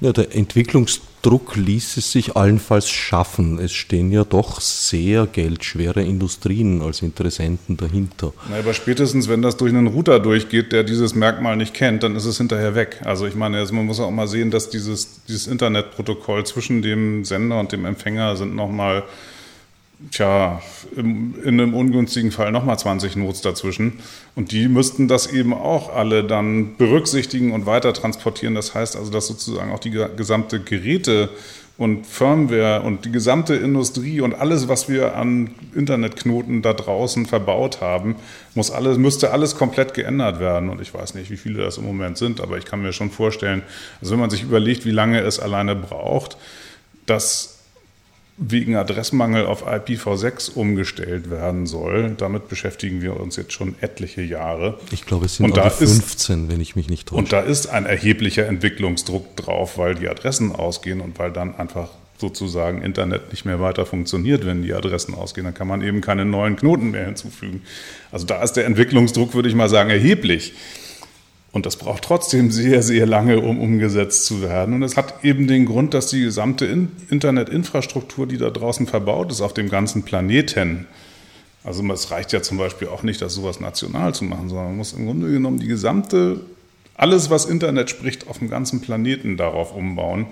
S1: Ja, der Entwicklungsdruck ließe sich allenfalls schaffen. Es stehen ja doch sehr geldschwere Industrien als Interessenten dahinter.
S3: Na, aber spätestens, wenn das durch einen Router durchgeht, der dieses Merkmal nicht kennt, dann ist es hinterher weg. Also ich meine, man muss auch mal sehen, dass dieses, dieses Internetprotokoll zwischen dem Sender und dem Empfänger sind nochmal tja, in einem ungünstigen Fall nochmal 20 Notes dazwischen. Und die müssten das eben auch alle dann berücksichtigen und weiter transportieren. Das heißt also, dass sozusagen auch die gesamte Geräte und Firmware und die gesamte Industrie und alles, was wir an Internetknoten da draußen verbaut haben, muss alles, müsste alles komplett geändert werden. Und ich weiß nicht, wie viele das im Moment sind, aber ich kann mir schon vorstellen, also wenn man sich überlegt, wie lange es alleine braucht, dass wegen Adressmangel auf IPv6 umgestellt werden soll. Damit beschäftigen wir uns jetzt schon etliche Jahre.
S1: Ich glaube, es sind da 15, ist, wenn ich mich nicht täusche.
S3: Und da ist ein erheblicher Entwicklungsdruck drauf, weil die Adressen ausgehen und weil dann einfach sozusagen Internet nicht mehr weiter funktioniert, wenn die Adressen ausgehen. Dann kann man eben keine neuen Knoten mehr hinzufügen. Also da ist der Entwicklungsdruck, würde ich mal sagen, erheblich. Und das braucht trotzdem sehr, sehr lange, um umgesetzt zu werden. Und es hat eben den Grund, dass die gesamte Internetinfrastruktur, die da draußen verbaut ist, auf dem ganzen Planeten, also es reicht ja zum Beispiel auch nicht, das sowas national zu machen, sondern man muss im Grunde genommen die gesamte, alles, was Internet spricht, auf dem ganzen Planeten darauf umbauen.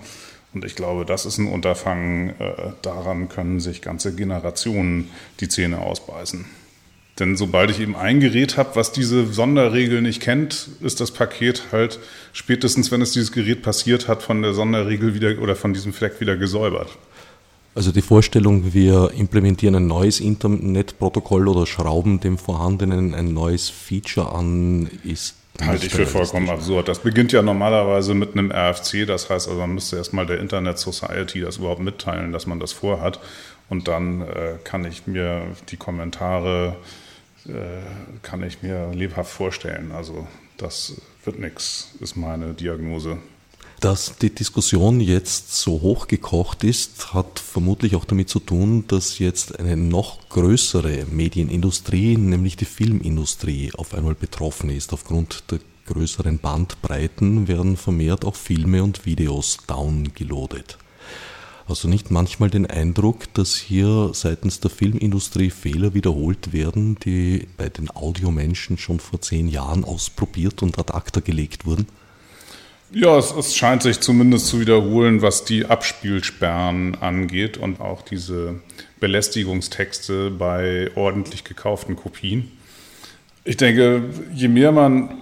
S3: Und ich glaube, das ist ein Unterfangen, äh, daran können sich ganze Generationen die Zähne ausbeißen. Denn sobald ich eben ein Gerät habe, was diese Sonderregel nicht kennt, ist das Paket halt spätestens, wenn es dieses Gerät passiert hat, von der Sonderregel wieder oder von diesem Fleck wieder gesäubert.
S1: Also die Vorstellung, wir implementieren ein neues Internetprotokoll oder schrauben dem vorhandenen ein neues Feature an, ist
S3: Halte ich für vollkommen absurd. Das beginnt ja normalerweise mit einem RFC, das heißt also, man müsste erstmal der Internet Society das überhaupt mitteilen, dass man das vorhat. Und dann äh, kann ich mir die Kommentare kann ich mir lebhaft vorstellen. Also das wird nichts, ist meine Diagnose.
S1: Dass die Diskussion jetzt so hochgekocht ist, hat vermutlich auch damit zu tun, dass jetzt eine noch größere Medienindustrie, nämlich die Filmindustrie, auf einmal betroffen ist. Aufgrund der größeren Bandbreiten werden vermehrt auch Filme und Videos downgeloadet. Hast du nicht manchmal den Eindruck, dass hier seitens der Filmindustrie Fehler wiederholt werden, die bei den Audiomenschen schon vor zehn Jahren ausprobiert und ad acta gelegt wurden?
S3: Ja, es, es, scheint sich zumindest zu wiederholen, was die Abspielsperren angeht und auch diese Belästigungstexte bei ordentlich gekauften Kopien. Ich denke, je mehr man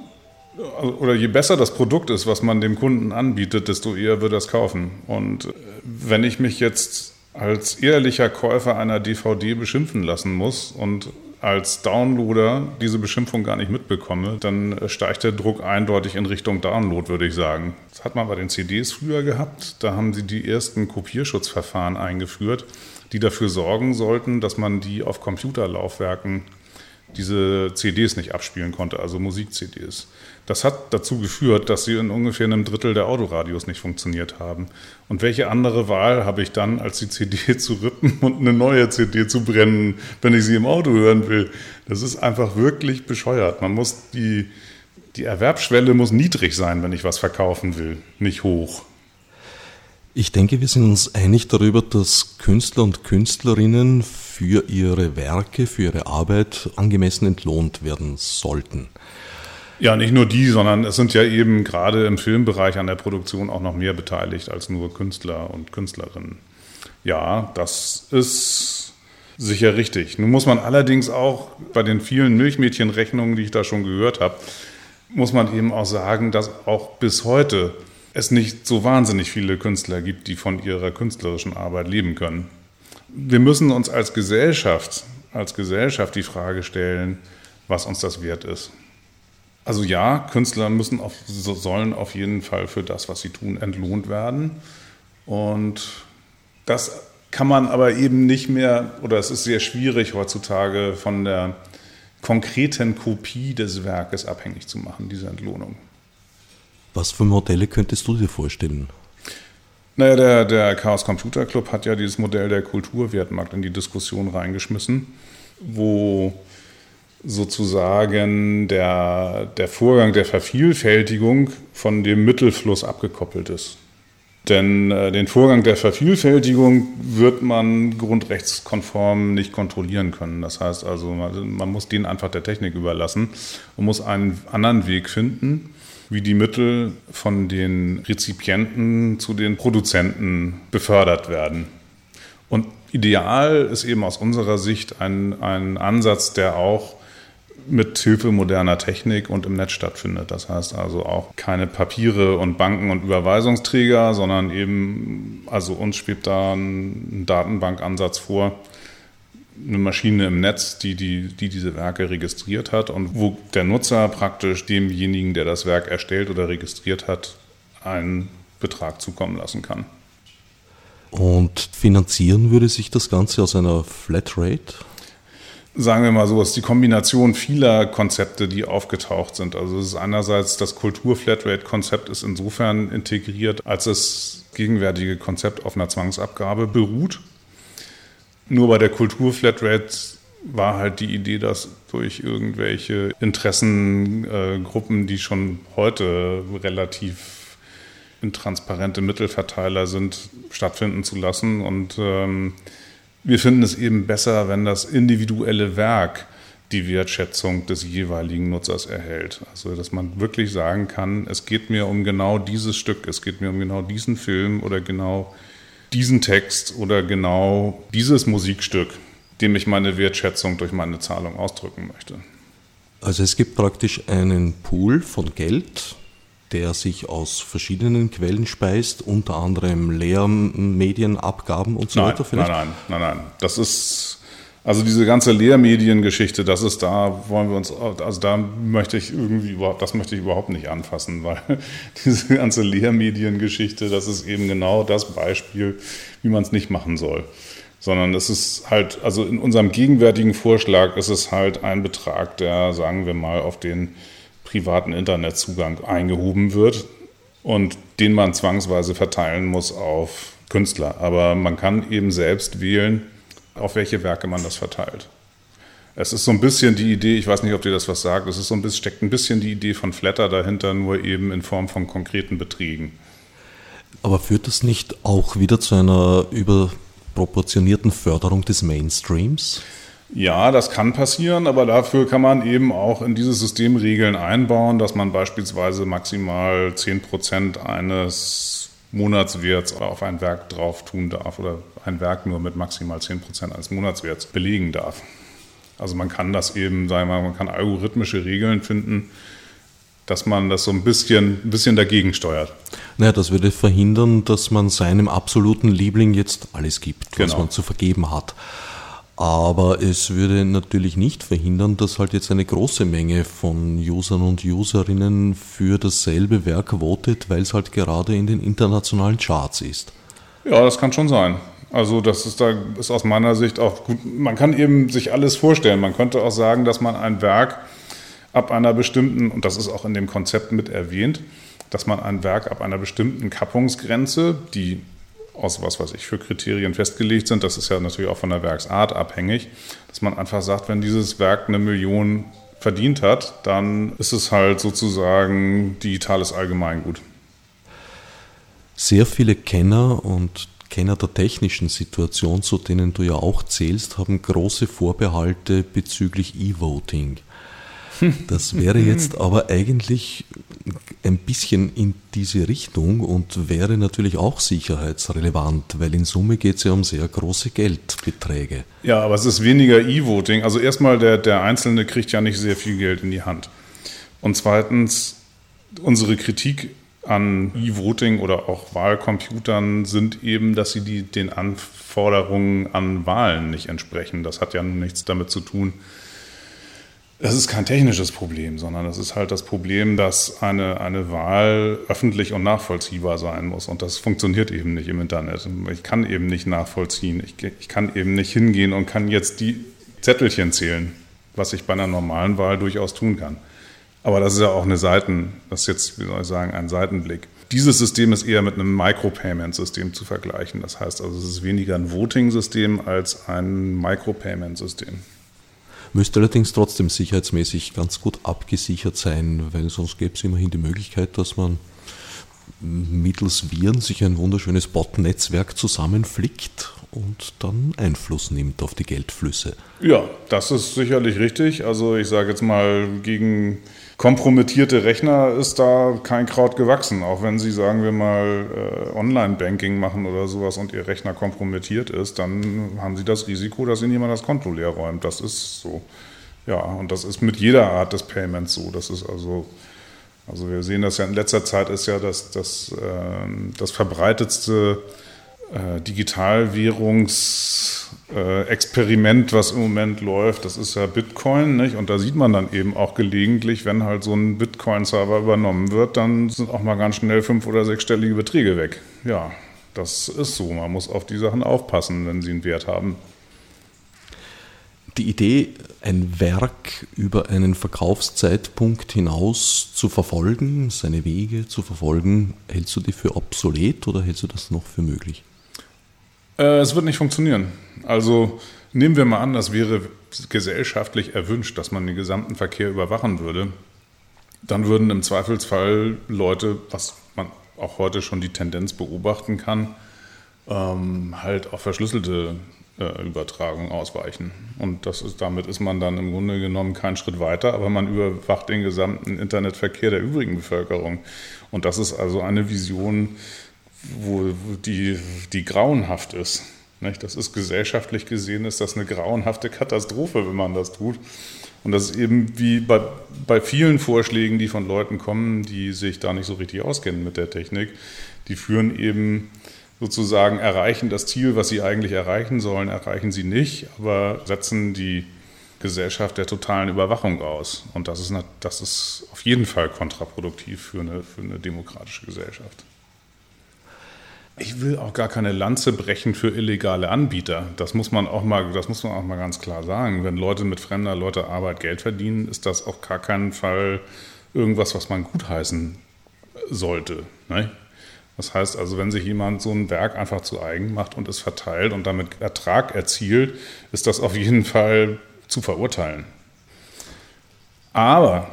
S3: oder je besser das Produkt ist, was man dem Kunden anbietet, desto eher wird er es kaufen. Und wenn ich mich jetzt als ehrlicher Käufer einer DVD beschimpfen lassen muss und als Downloader diese Beschimpfung gar nicht mitbekomme, dann steigt der Druck eindeutig in Richtung Download, würde ich sagen. Das hat man bei den CDs früher gehabt. Da haben sie die ersten Kopierschutzverfahren eingeführt, die dafür sorgen sollten, dass man die auf Computerlaufwerken diese CDs nicht abspielen konnte, also Musik-CDs. Das hat dazu geführt, dass sie in ungefähr einem Drittel der Autoradios nicht funktioniert haben. Und welche andere Wahl habe ich dann, als die CD zu rippen und eine neue CD zu brennen, wenn ich sie im Auto hören will? Das ist einfach wirklich bescheuert. Man muss die, die Erwerbsschwelle muss niedrig sein, wenn ich was verkaufen will, nicht hoch.
S1: Ich denke, wir sind uns einig darüber, dass Künstler und Künstlerinnen für ihre Werke, für ihre Arbeit angemessen entlohnt werden sollten.
S3: Ja, nicht nur die, sondern es sind ja eben gerade im Filmbereich an der Produktion auch noch mehr beteiligt als nur Künstler und Künstlerinnen. Ja, das ist sicher richtig. Nun muss man allerdings auch bei den vielen Milchmädchenrechnungen, die ich da schon gehört habe, muss man eben auch sagen, dass auch bis heute es nicht so wahnsinnig viele Künstler gibt, die von ihrer künstlerischen Arbeit leben können. Wir müssen uns als Gesellschaft, als Gesellschaft die Frage stellen, was uns das wert ist. Also ja, Künstler müssen auf, sollen auf jeden Fall für das, was sie tun, entlohnt werden. Und das kann man aber eben nicht mehr, oder es ist sehr schwierig heutzutage von der konkreten Kopie des Werkes abhängig zu machen, diese Entlohnung.
S1: Was für Modelle könntest du dir vorstellen?
S3: Naja, der, der Chaos Computer Club hat ja dieses Modell der Kulturwertmarkt in die Diskussion reingeschmissen, wo sozusagen der, der Vorgang der Vervielfältigung von dem Mittelfluss abgekoppelt ist. Denn äh, den Vorgang der Vervielfältigung wird man grundrechtskonform nicht kontrollieren können. Das heißt also, man, man muss den einfach der Technik überlassen und muss einen anderen Weg finden, wie die Mittel von den Rezipienten zu den Produzenten befördert werden. Und ideal ist eben aus unserer Sicht ein, ein Ansatz, der auch mit Hilfe moderner Technik und im Netz stattfindet. Das heißt also auch keine Papiere und Banken und Überweisungsträger, sondern eben, also uns schwebt da ein Datenbankansatz vor, eine Maschine im Netz, die, die, die diese Werke registriert hat und wo der Nutzer praktisch demjenigen, der das Werk erstellt oder registriert hat, einen Betrag zukommen lassen kann.
S1: Und finanzieren würde sich das Ganze aus einer Flatrate?
S3: Sagen wir mal so, es ist die Kombination vieler Konzepte, die aufgetaucht sind. Also es ist einerseits das Kultur-Flatrate-Konzept ist insofern integriert, als das gegenwärtige Konzept auf einer Zwangsabgabe beruht. Nur bei der Kultur-Flatrate war halt die Idee, dass durch irgendwelche Interessengruppen, die schon heute relativ intransparente Mittelverteiler sind, stattfinden zu lassen. Und ähm, wir finden es eben besser, wenn das individuelle Werk die Wertschätzung des jeweiligen Nutzers erhält. Also, dass man wirklich sagen kann, es geht mir um genau dieses Stück, es geht mir um genau diesen Film oder genau diesen Text oder genau dieses Musikstück, dem ich meine Wertschätzung durch meine Zahlung ausdrücken möchte.
S1: Also es gibt praktisch einen Pool von Geld, der sich aus verschiedenen Quellen speist, unter anderem Lehrmedienabgaben und so
S3: nein,
S1: weiter
S3: vielleicht? Nein, nein, nein, nein. Das ist, also diese ganze Lehrmediengeschichte, das ist da, wollen wir uns, also da möchte ich irgendwie, das möchte ich überhaupt nicht anfassen, weil diese ganze Lehrmediengeschichte, das ist eben genau das Beispiel, wie man es nicht machen soll sondern es ist halt, also in unserem gegenwärtigen Vorschlag ist es halt ein Betrag, der, sagen wir mal, auf den privaten Internetzugang eingehoben wird und den man zwangsweise verteilen muss auf Künstler. Aber man kann eben selbst wählen, auf welche Werke man das verteilt. Es ist so ein bisschen die Idee, ich weiß nicht, ob dir das was sagt, es ist so ein bisschen, steckt ein bisschen die Idee von Flatter dahinter, nur eben in Form von konkreten Beträgen.
S1: Aber führt das nicht auch wieder zu einer überproportionierten Förderung des Mainstreams?
S3: Ja, das kann passieren, aber dafür kann man eben auch in dieses System Regeln einbauen, dass man beispielsweise maximal 10% eines Monatswerts auf ein Werk drauf tun darf oder ein Werk nur mit maximal 10% eines Monatswerts belegen darf. Also man kann das eben, sagen wir mal, man kann algorithmische Regeln finden, dass man das so ein bisschen, ein bisschen dagegen steuert.
S1: Naja, das würde verhindern, dass man seinem absoluten Liebling jetzt alles gibt, was
S3: Genau.
S1: man zu vergeben hat. Aber es würde natürlich nicht verhindern, dass halt jetzt eine große Menge von Usern und Userinnen für dasselbe Werk votet, weil es halt gerade in den internationalen Charts ist.
S3: Ja, das kann schon sein. Also das ist da ist aus meiner Sicht auch gut. Man kann eben sich alles vorstellen. Man könnte auch sagen, dass man ein Werk ab einer bestimmten, und das ist auch in dem Konzept mit erwähnt, dass man ein Werk ab einer bestimmten Kappungsgrenze, die aus was weiß ich für Kriterien festgelegt sind, das ist ja natürlich auch von der Werksart abhängig, dass man einfach sagt, wenn dieses Werk eine Million verdient hat, dann ist es halt sozusagen digitales Allgemeingut.
S1: Sehr viele Kenner und Kenner der technischen Situation, zu denen du ja auch zählst, haben große Vorbehalte bezüglich E-Voting. Das wäre jetzt aber eigentlich ein bisschen in diese Richtung und wäre natürlich auch sicherheitsrelevant, weil in Summe geht es ja um sehr große Geldbeträge.
S3: Ja, aber es ist weniger E-Voting. Also erstmal, der, der Einzelne kriegt ja nicht sehr viel Geld in die Hand. Und zweitens, unsere Kritik an E-Voting oder auch Wahlcomputern sind eben, dass sie die, den Anforderungen an Wahlen nicht entsprechen. Das hat ja nichts damit zu tun. Das ist kein technisches Problem, sondern das ist halt das Problem, dass eine, eine Wahl öffentlich und nachvollziehbar sein muss. Und das funktioniert eben nicht im Internet. Ich kann eben nicht nachvollziehen. Ich, ich kann eben nicht hingehen und kann jetzt die Zettelchen zählen, was ich bei einer normalen Wahl durchaus tun kann. Aber das ist ja auch eine Seiten, das ist jetzt, wie soll ich sagen, ein Seitenblick. Dieses System ist eher mit einem Micropayment-System zu vergleichen. Das heißt also, es ist weniger ein Voting-System als ein Micropayment-System.
S1: Müsste allerdings trotzdem sicherheitsmäßig ganz gut abgesichert sein, weil sonst gäbe es immerhin die Möglichkeit, dass man mittels Viren sich ein wunderschönes Bot-Netzwerk zusammenflickt und dann Einfluss nimmt auf die Geldflüsse.
S3: Ja, das ist sicherlich richtig. Also ich sage jetzt mal, gegen kompromittierte Rechner ist da kein Kraut gewachsen. Auch wenn Sie, sagen wir mal, äh, Online-Banking machen oder sowas und Ihr Rechner kompromittiert ist, dann haben Sie das Risiko, dass Ihnen jemand das Konto leer räumt. Das ist so. Ja, und das ist mit jeder Art des Payments so. Das ist also, also wir sehen das ja in letzter Zeit ist ja das, das, äh, das verbreitetste äh, Äh, was im Moment läuft, das ist ja Bitcoin. Nicht? Und da sieht man dann eben auch gelegentlich, wenn halt so ein Bitcoin-Server übernommen wird, dann sind auch mal ganz schnell fünf- oder sechsstellige Beträge weg. Ja, das ist so. Man muss auf die Sachen aufpassen, wenn sie einen Wert haben
S1: die Idee, ein Werk über einen Verkaufszeitpunkt hinaus zu verfolgen, seine Wege zu verfolgen, hältst du die für obsolet oder hältst du das noch für möglich?
S3: Äh, es wird nicht funktionieren. Also nehmen wir mal an, das wäre gesellschaftlich erwünscht, dass man den gesamten Verkehr überwachen würde. Dann würden im Zweifelsfall Leute, was man auch heute schon die Tendenz beobachten kann, ähm, halt auf verschlüsselte äh, Übertragung ausweichen. Und das ist, damit ist man dann im Grunde genommen keinen Schritt weiter, aber man überwacht den gesamten Internetverkehr der übrigen Bevölkerung. Und das ist also eine Vision, wo, die, die grauenhaft ist. Nicht? Das ist gesellschaftlich gesehen, ist das eine grauenhafte Katastrophe, wenn man das tut. Und das ist eben wie bei, bei vielen Vorschlägen, die von Leuten kommen, die sich da nicht so richtig auskennen mit der Technik, die führen eben sozusagen erreichen das Ziel, was sie eigentlich erreichen sollen, erreichen sie nicht, aber setzen die Gesellschaft der totalen Überwachung aus. Und das ist, das ist auf jeden Fall kontraproduktiv für eine, für eine demokratische Gesellschaft. Ich will auch gar keine Lanze brechen für illegale Anbieter. Das muss man auch mal, das muss man auch mal ganz klar sagen. Wenn Leute mit fremder Leute Arbeit Geld verdienen, ist das auf gar keinen Fall irgendwas, was man gutheißen sollte. Ne? Das heißt also, wenn sich jemand so ein Werk einfach zu eigen macht und es verteilt und damit Ertrag erzielt, ist das auf jeden Fall zu verurteilen. Aber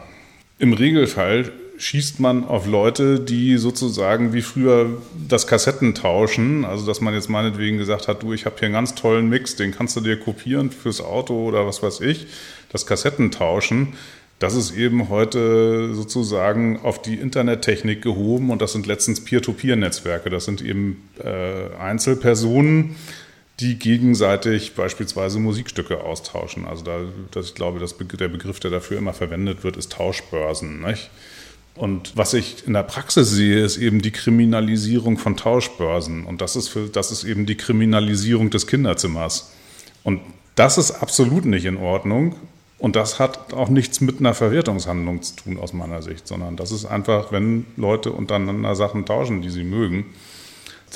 S3: im Regelfall schießt man auf Leute, die sozusagen wie früher das Kassetten tauschen. Also dass man jetzt meinetwegen gesagt hat, du, ich habe hier einen ganz tollen Mix, den kannst du dir kopieren fürs Auto oder was weiß ich. Das Kassetten tauschen das ist eben heute sozusagen auf die Internettechnik gehoben und das sind letztens Peer-to-Peer-Netzwerke. Das sind eben äh, Einzelpersonen, die gegenseitig beispielsweise Musikstücke austauschen. Also da, das, ich glaube, das, der Begriff, der dafür immer verwendet wird, ist Tauschbörsen. Nicht? Und was ich in der Praxis sehe, ist eben die Kriminalisierung von Tauschbörsen. Und das ist, für, das ist eben die Kriminalisierung des Kinderzimmers. Und das ist absolut nicht in Ordnung. Und das hat auch nichts mit einer Verwertungshandlung zu tun aus meiner Sicht, sondern das ist einfach, wenn Leute untereinander Sachen tauschen, die sie mögen,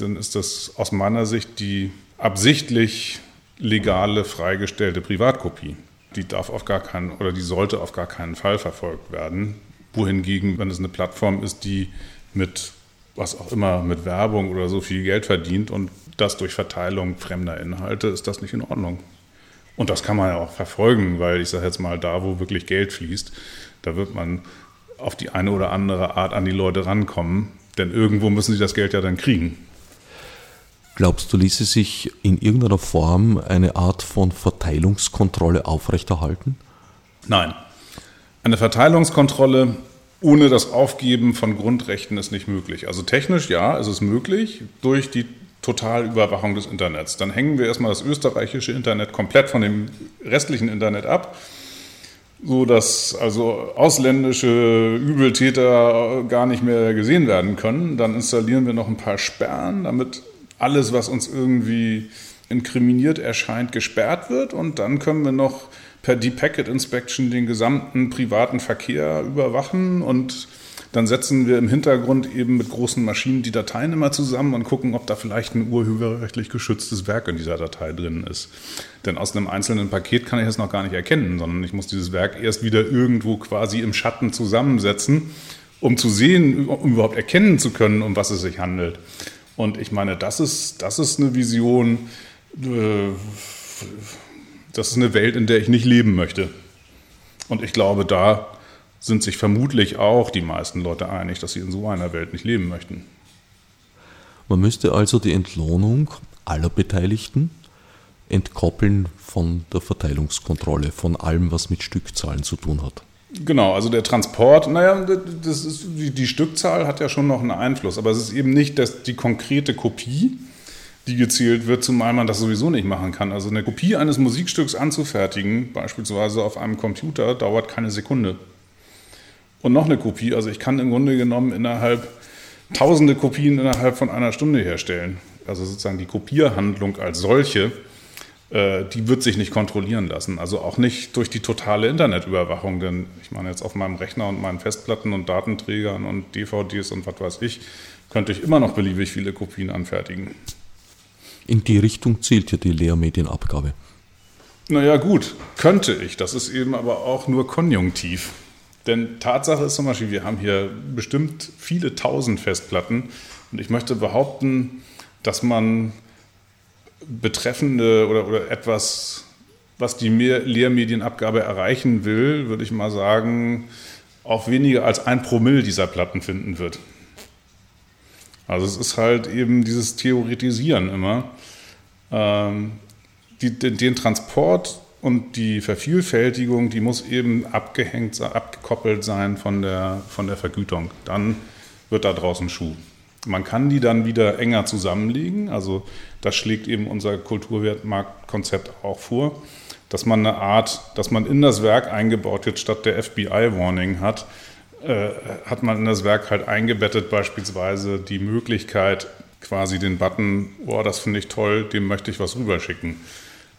S3: dann ist das aus meiner Sicht die absichtlich legale, freigestellte Privatkopie. Die darf auf gar keinen oder die sollte auf gar keinen Fall verfolgt werden. Wohingegen, wenn es eine Plattform ist, die mit was auch immer, mit Werbung oder so viel Geld verdient und das durch Verteilung fremder Inhalte, ist das nicht in Ordnung. Und das kann man ja auch verfolgen, weil ich sage jetzt mal, da wo wirklich Geld fließt, da wird man auf die eine oder andere Art an die Leute rankommen, denn irgendwo müssen sie das Geld ja dann kriegen.
S1: Glaubst du, ließe sich in irgendeiner Form eine Art von Verteilungskontrolle aufrechterhalten?
S3: Nein. Eine Verteilungskontrolle ohne das Aufgeben von Grundrechten ist nicht möglich. Also technisch ja, ist es möglich durch die Totalüberwachung des Internets. Dann hängen wir erstmal das österreichische Internet komplett von dem restlichen Internet ab, so dass also ausländische Übeltäter gar nicht mehr gesehen werden können. Dann installieren wir noch ein paar Sperren, damit alles, was uns irgendwie inkriminiert erscheint, gesperrt wird. Und dann können wir noch per Deep Packet Inspection den gesamten privaten Verkehr überwachen und dann setzen wir im Hintergrund eben mit großen Maschinen die Dateien immer zusammen und gucken, ob da vielleicht ein urheberrechtlich geschütztes Werk in dieser Datei drin ist. Denn aus einem einzelnen Paket kann ich es noch gar nicht erkennen, sondern ich muss dieses Werk erst wieder irgendwo quasi im Schatten zusammensetzen, um zu sehen, um überhaupt erkennen zu können, um was es sich handelt. Und ich meine, das ist, das ist eine Vision, das ist eine Welt, in der ich nicht leben möchte. Und ich glaube, da sind sich vermutlich auch die meisten Leute einig, dass sie in so einer Welt nicht leben möchten.
S1: Man müsste also die Entlohnung aller Beteiligten entkoppeln von der Verteilungskontrolle, von allem, was mit Stückzahlen zu tun hat.
S3: Genau, also der Transport, naja, das ist, die, die Stückzahl hat ja schon noch einen Einfluss, aber es ist eben nicht das, die konkrete Kopie, die gezählt wird, zumal man das sowieso nicht machen kann. Also eine Kopie eines Musikstücks anzufertigen, beispielsweise auf einem Computer, dauert keine Sekunde. Und noch eine Kopie, also ich kann im Grunde genommen innerhalb tausende Kopien innerhalb von einer Stunde herstellen. Also sozusagen die Kopierhandlung als solche, äh, die wird sich nicht kontrollieren lassen. Also auch nicht durch die totale Internetüberwachung, denn ich meine jetzt auf meinem Rechner und meinen Festplatten und Datenträgern und DVDs und was weiß ich, könnte ich immer noch beliebig viele Kopien anfertigen.
S1: In die Richtung zielt ja die Lehrmedienabgabe.
S3: Naja gut, könnte ich. Das ist eben aber auch nur konjunktiv. Denn Tatsache ist zum Beispiel, wir haben hier bestimmt viele tausend Festplatten und ich möchte behaupten, dass man betreffende oder, oder etwas, was die Lehrmedienabgabe erreichen will, würde ich mal sagen, auch weniger als ein Promille dieser Platten finden wird. Also es ist halt eben dieses Theoretisieren immer. Ähm, die, den, Transport und die Vervielfältigung, die muss eben abgehängt, abgekoppelt sein von der, von der Vergütung. Dann wird da draußen Schuh. Man kann die dann wieder enger zusammenlegen. Also das schlägt eben unser Kulturwertmarktkonzept auch vor, dass man eine Art, dass man in das Werk eingebaut jetzt statt der FBI-Warning hat, äh, hat man in das Werk halt eingebettet beispielsweise die Möglichkeit, quasi den Button, oh, das finde ich toll, dem möchte ich was rüberschicken.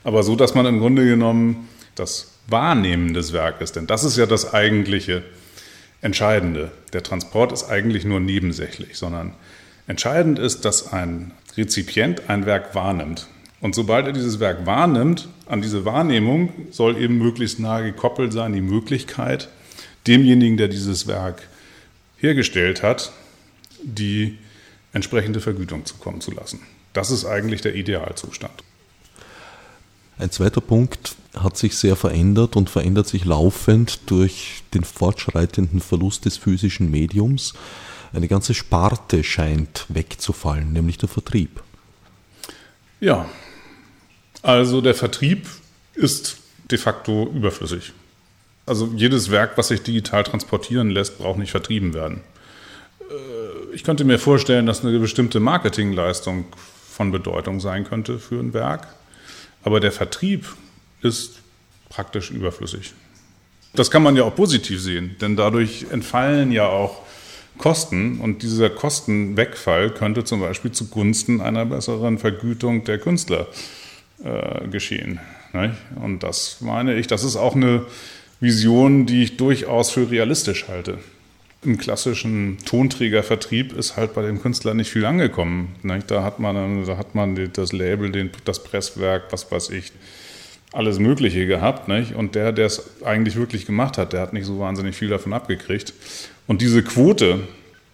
S3: Aber so, dass man im Grunde genommen das Wahrnehmen des Werkes, denn das ist ja das eigentliche Entscheidende. Der Transport ist eigentlich nur nebensächlich, sondern entscheidend ist, dass ein Rezipient ein Werk wahrnimmt. Und sobald er dieses Werk wahrnimmt, an diese Wahrnehmung soll eben möglichst nahe gekoppelt sein die Möglichkeit, demjenigen, der dieses Werk hergestellt hat, die entsprechende Vergütung zukommen zu lassen. Das ist eigentlich der Idealzustand.
S1: Ein zweiter Punkt hat sich sehr verändert und verändert sich laufend durch den fortschreitenden Verlust des physischen Mediums. Eine ganze Sparte scheint wegzufallen, nämlich der Vertrieb.
S3: Ja, also der Vertrieb ist de facto überflüssig. Also jedes Werk, was sich digital transportieren lässt, braucht nicht vertrieben werden. Äh, ich könnte mir vorstellen, dass eine bestimmte Marketingleistung von Bedeutung sein könnte für ein Werk, aber der Vertrieb ist praktisch überflüssig. Das kann man ja auch positiv sehen, denn dadurch entfallen ja auch Kosten und dieser Kostenwegfall könnte zum Beispiel zugunsten einer besseren Vergütung der Künstler äh, geschehen. Und das meine ich, das ist auch eine Vision, die ich durchaus für realistisch halte. Im klassischen Tonträgervertrieb ist halt bei dem Künstler nicht viel angekommen. Da hat man, da hat man das Label, das Presswerk, was weiß ich, alles Mögliche gehabt. Und der, der es eigentlich wirklich gemacht hat, der hat nicht so wahnsinnig viel davon abgekriegt. Und diese Quote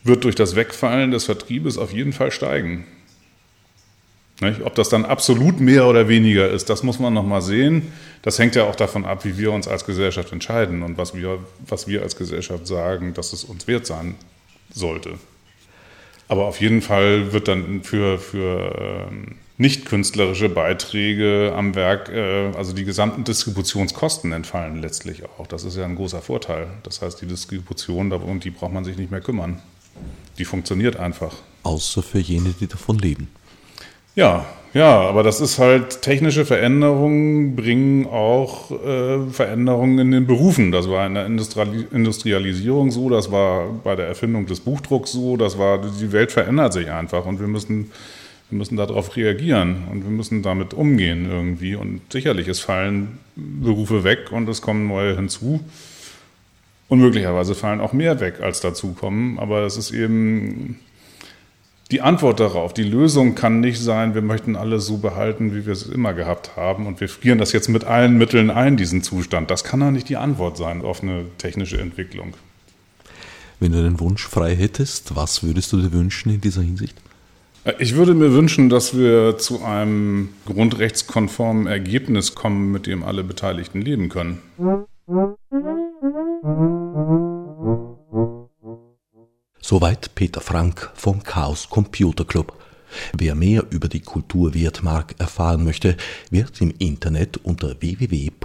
S3: wird durch das Wegfallen des Vertriebes auf jeden Fall steigen. Ob das dann absolut mehr oder weniger ist, das muss man nochmal sehen. Das hängt ja auch davon ab, wie wir uns als Gesellschaft entscheiden und was wir, was wir als Gesellschaft sagen, dass es uns wert sein sollte. Aber auf jeden Fall wird dann für, für ähm, nicht künstlerische Beiträge am Werk, äh, also die gesamten Distributionskosten entfallen letztlich auch. Das ist ja ein großer Vorteil. Das heißt, die Distribution, um die braucht man sich nicht mehr kümmern. Die funktioniert einfach.
S1: Außer für jene, die davon leben.
S3: Ja, ja, aber das ist halt, technische Veränderungen bringen auch äh, Veränderungen in den Berufen. Das war in der Industrial Industrialisierung so, das war bei der Erfindung des Buchdrucks so, das war, die Welt verändert sich einfach und wir müssen, wir müssen darauf reagieren und wir müssen damit umgehen irgendwie. Und sicherlich, es fallen Berufe weg und es kommen neue hinzu. Und möglicherweise fallen auch mehr weg, als dazukommen. Aber es ist eben die Antwort darauf, die Lösung kann nicht sein, wir möchten alles so behalten, wie wir es immer gehabt haben und wir frieren das jetzt mit allen Mitteln ein, diesen Zustand. Das kann doch nicht die Antwort sein auf eine technische Entwicklung.
S1: Wenn du den Wunsch frei hättest, was würdest du dir wünschen in dieser Hinsicht?
S3: Ich würde mir wünschen, dass wir zu einem grundrechtskonformen Ergebnis kommen, mit dem alle Beteiligten leben können.
S1: Soweit Peter Frank vom Chaos Computer Club. Wer mehr über die Kultur Wertmark erfahren möchte, wird im Internet unter www.ccc.de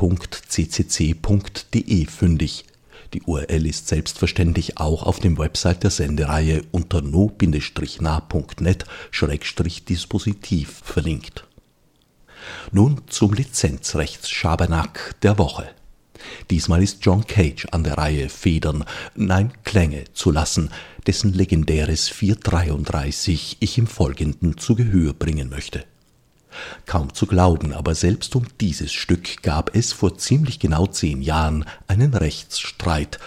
S1: fündig. Die URL ist selbstverständlich auch auf dem Website der Sendereihe unter no-na.net-dispositiv verlinkt. Nun zum Lizenzrechtsschabernack der Woche. Diesmal ist John Cage an der Reihe, Federn, nein, Klänge zu lassen, dessen legendäres 433 ich im Folgenden zu Gehör bringen möchte. Kaum zu glauben, aber selbst um dieses Stück gab es vor ziemlich genau zehn Jahren einen Rechtsstreit,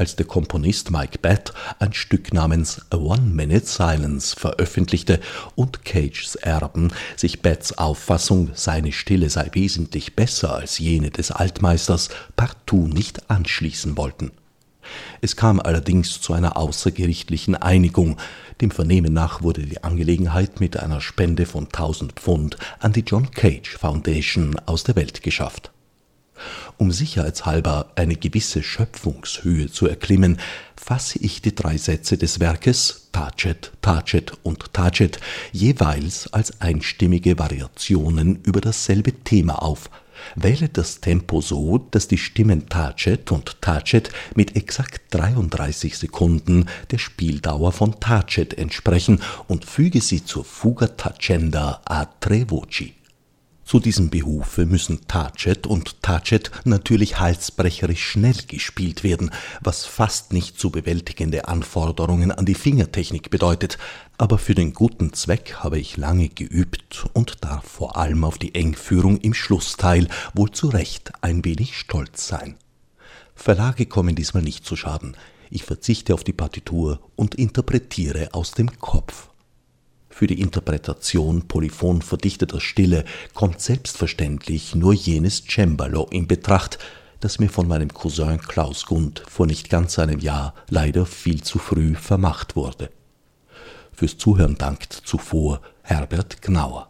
S1: als der Komponist Mike Batt ein Stück namens A One Minute Silence veröffentlichte und Cages Erben sich Batts Auffassung, seine Stille sei wesentlich besser als jene des Altmeisters, partout nicht anschließen wollten. Es kam allerdings zu einer außergerichtlichen Einigung. Dem Vernehmen nach wurde die Angelegenheit mit einer Spende von 1000 Pfund an die John Cage Foundation aus der Welt geschafft. Um sicherheitshalber eine gewisse Schöpfungshöhe zu erklimmen, fasse ich die drei Sätze des Werkes Tacet, Tacet und Tacet jeweils als einstimmige Variationen über dasselbe Thema auf, wähle das Tempo so, dass die Stimmen Tacet und Tacet mit exakt 33 Sekunden der Spieldauer von Tacet entsprechen und füge sie zur Fuga Tacenda a tre voci. Zu diesem Behufe müssen Tacet und Tacet natürlich halsbrecherisch schnell gespielt werden, was fast nicht zu bewältigende Anforderungen an die Fingertechnik bedeutet, aber für den guten Zweck habe ich lange geübt und darf vor allem auf die Engführung im Schlussteil wohl zu Recht ein wenig stolz sein. Verlage kommen diesmal nicht zu Schaden. Ich verzichte auf die Partitur und interpretiere aus dem Kopf. Für die Interpretation polyphon verdichteter Stille kommt selbstverständlich nur jenes Cembalo in Betracht, das mir von meinem Cousin Klaus Gund vor nicht ganz einem Jahr leider viel zu früh vermacht wurde. Fürs Zuhören dankt zuvor Herbert Gnauer.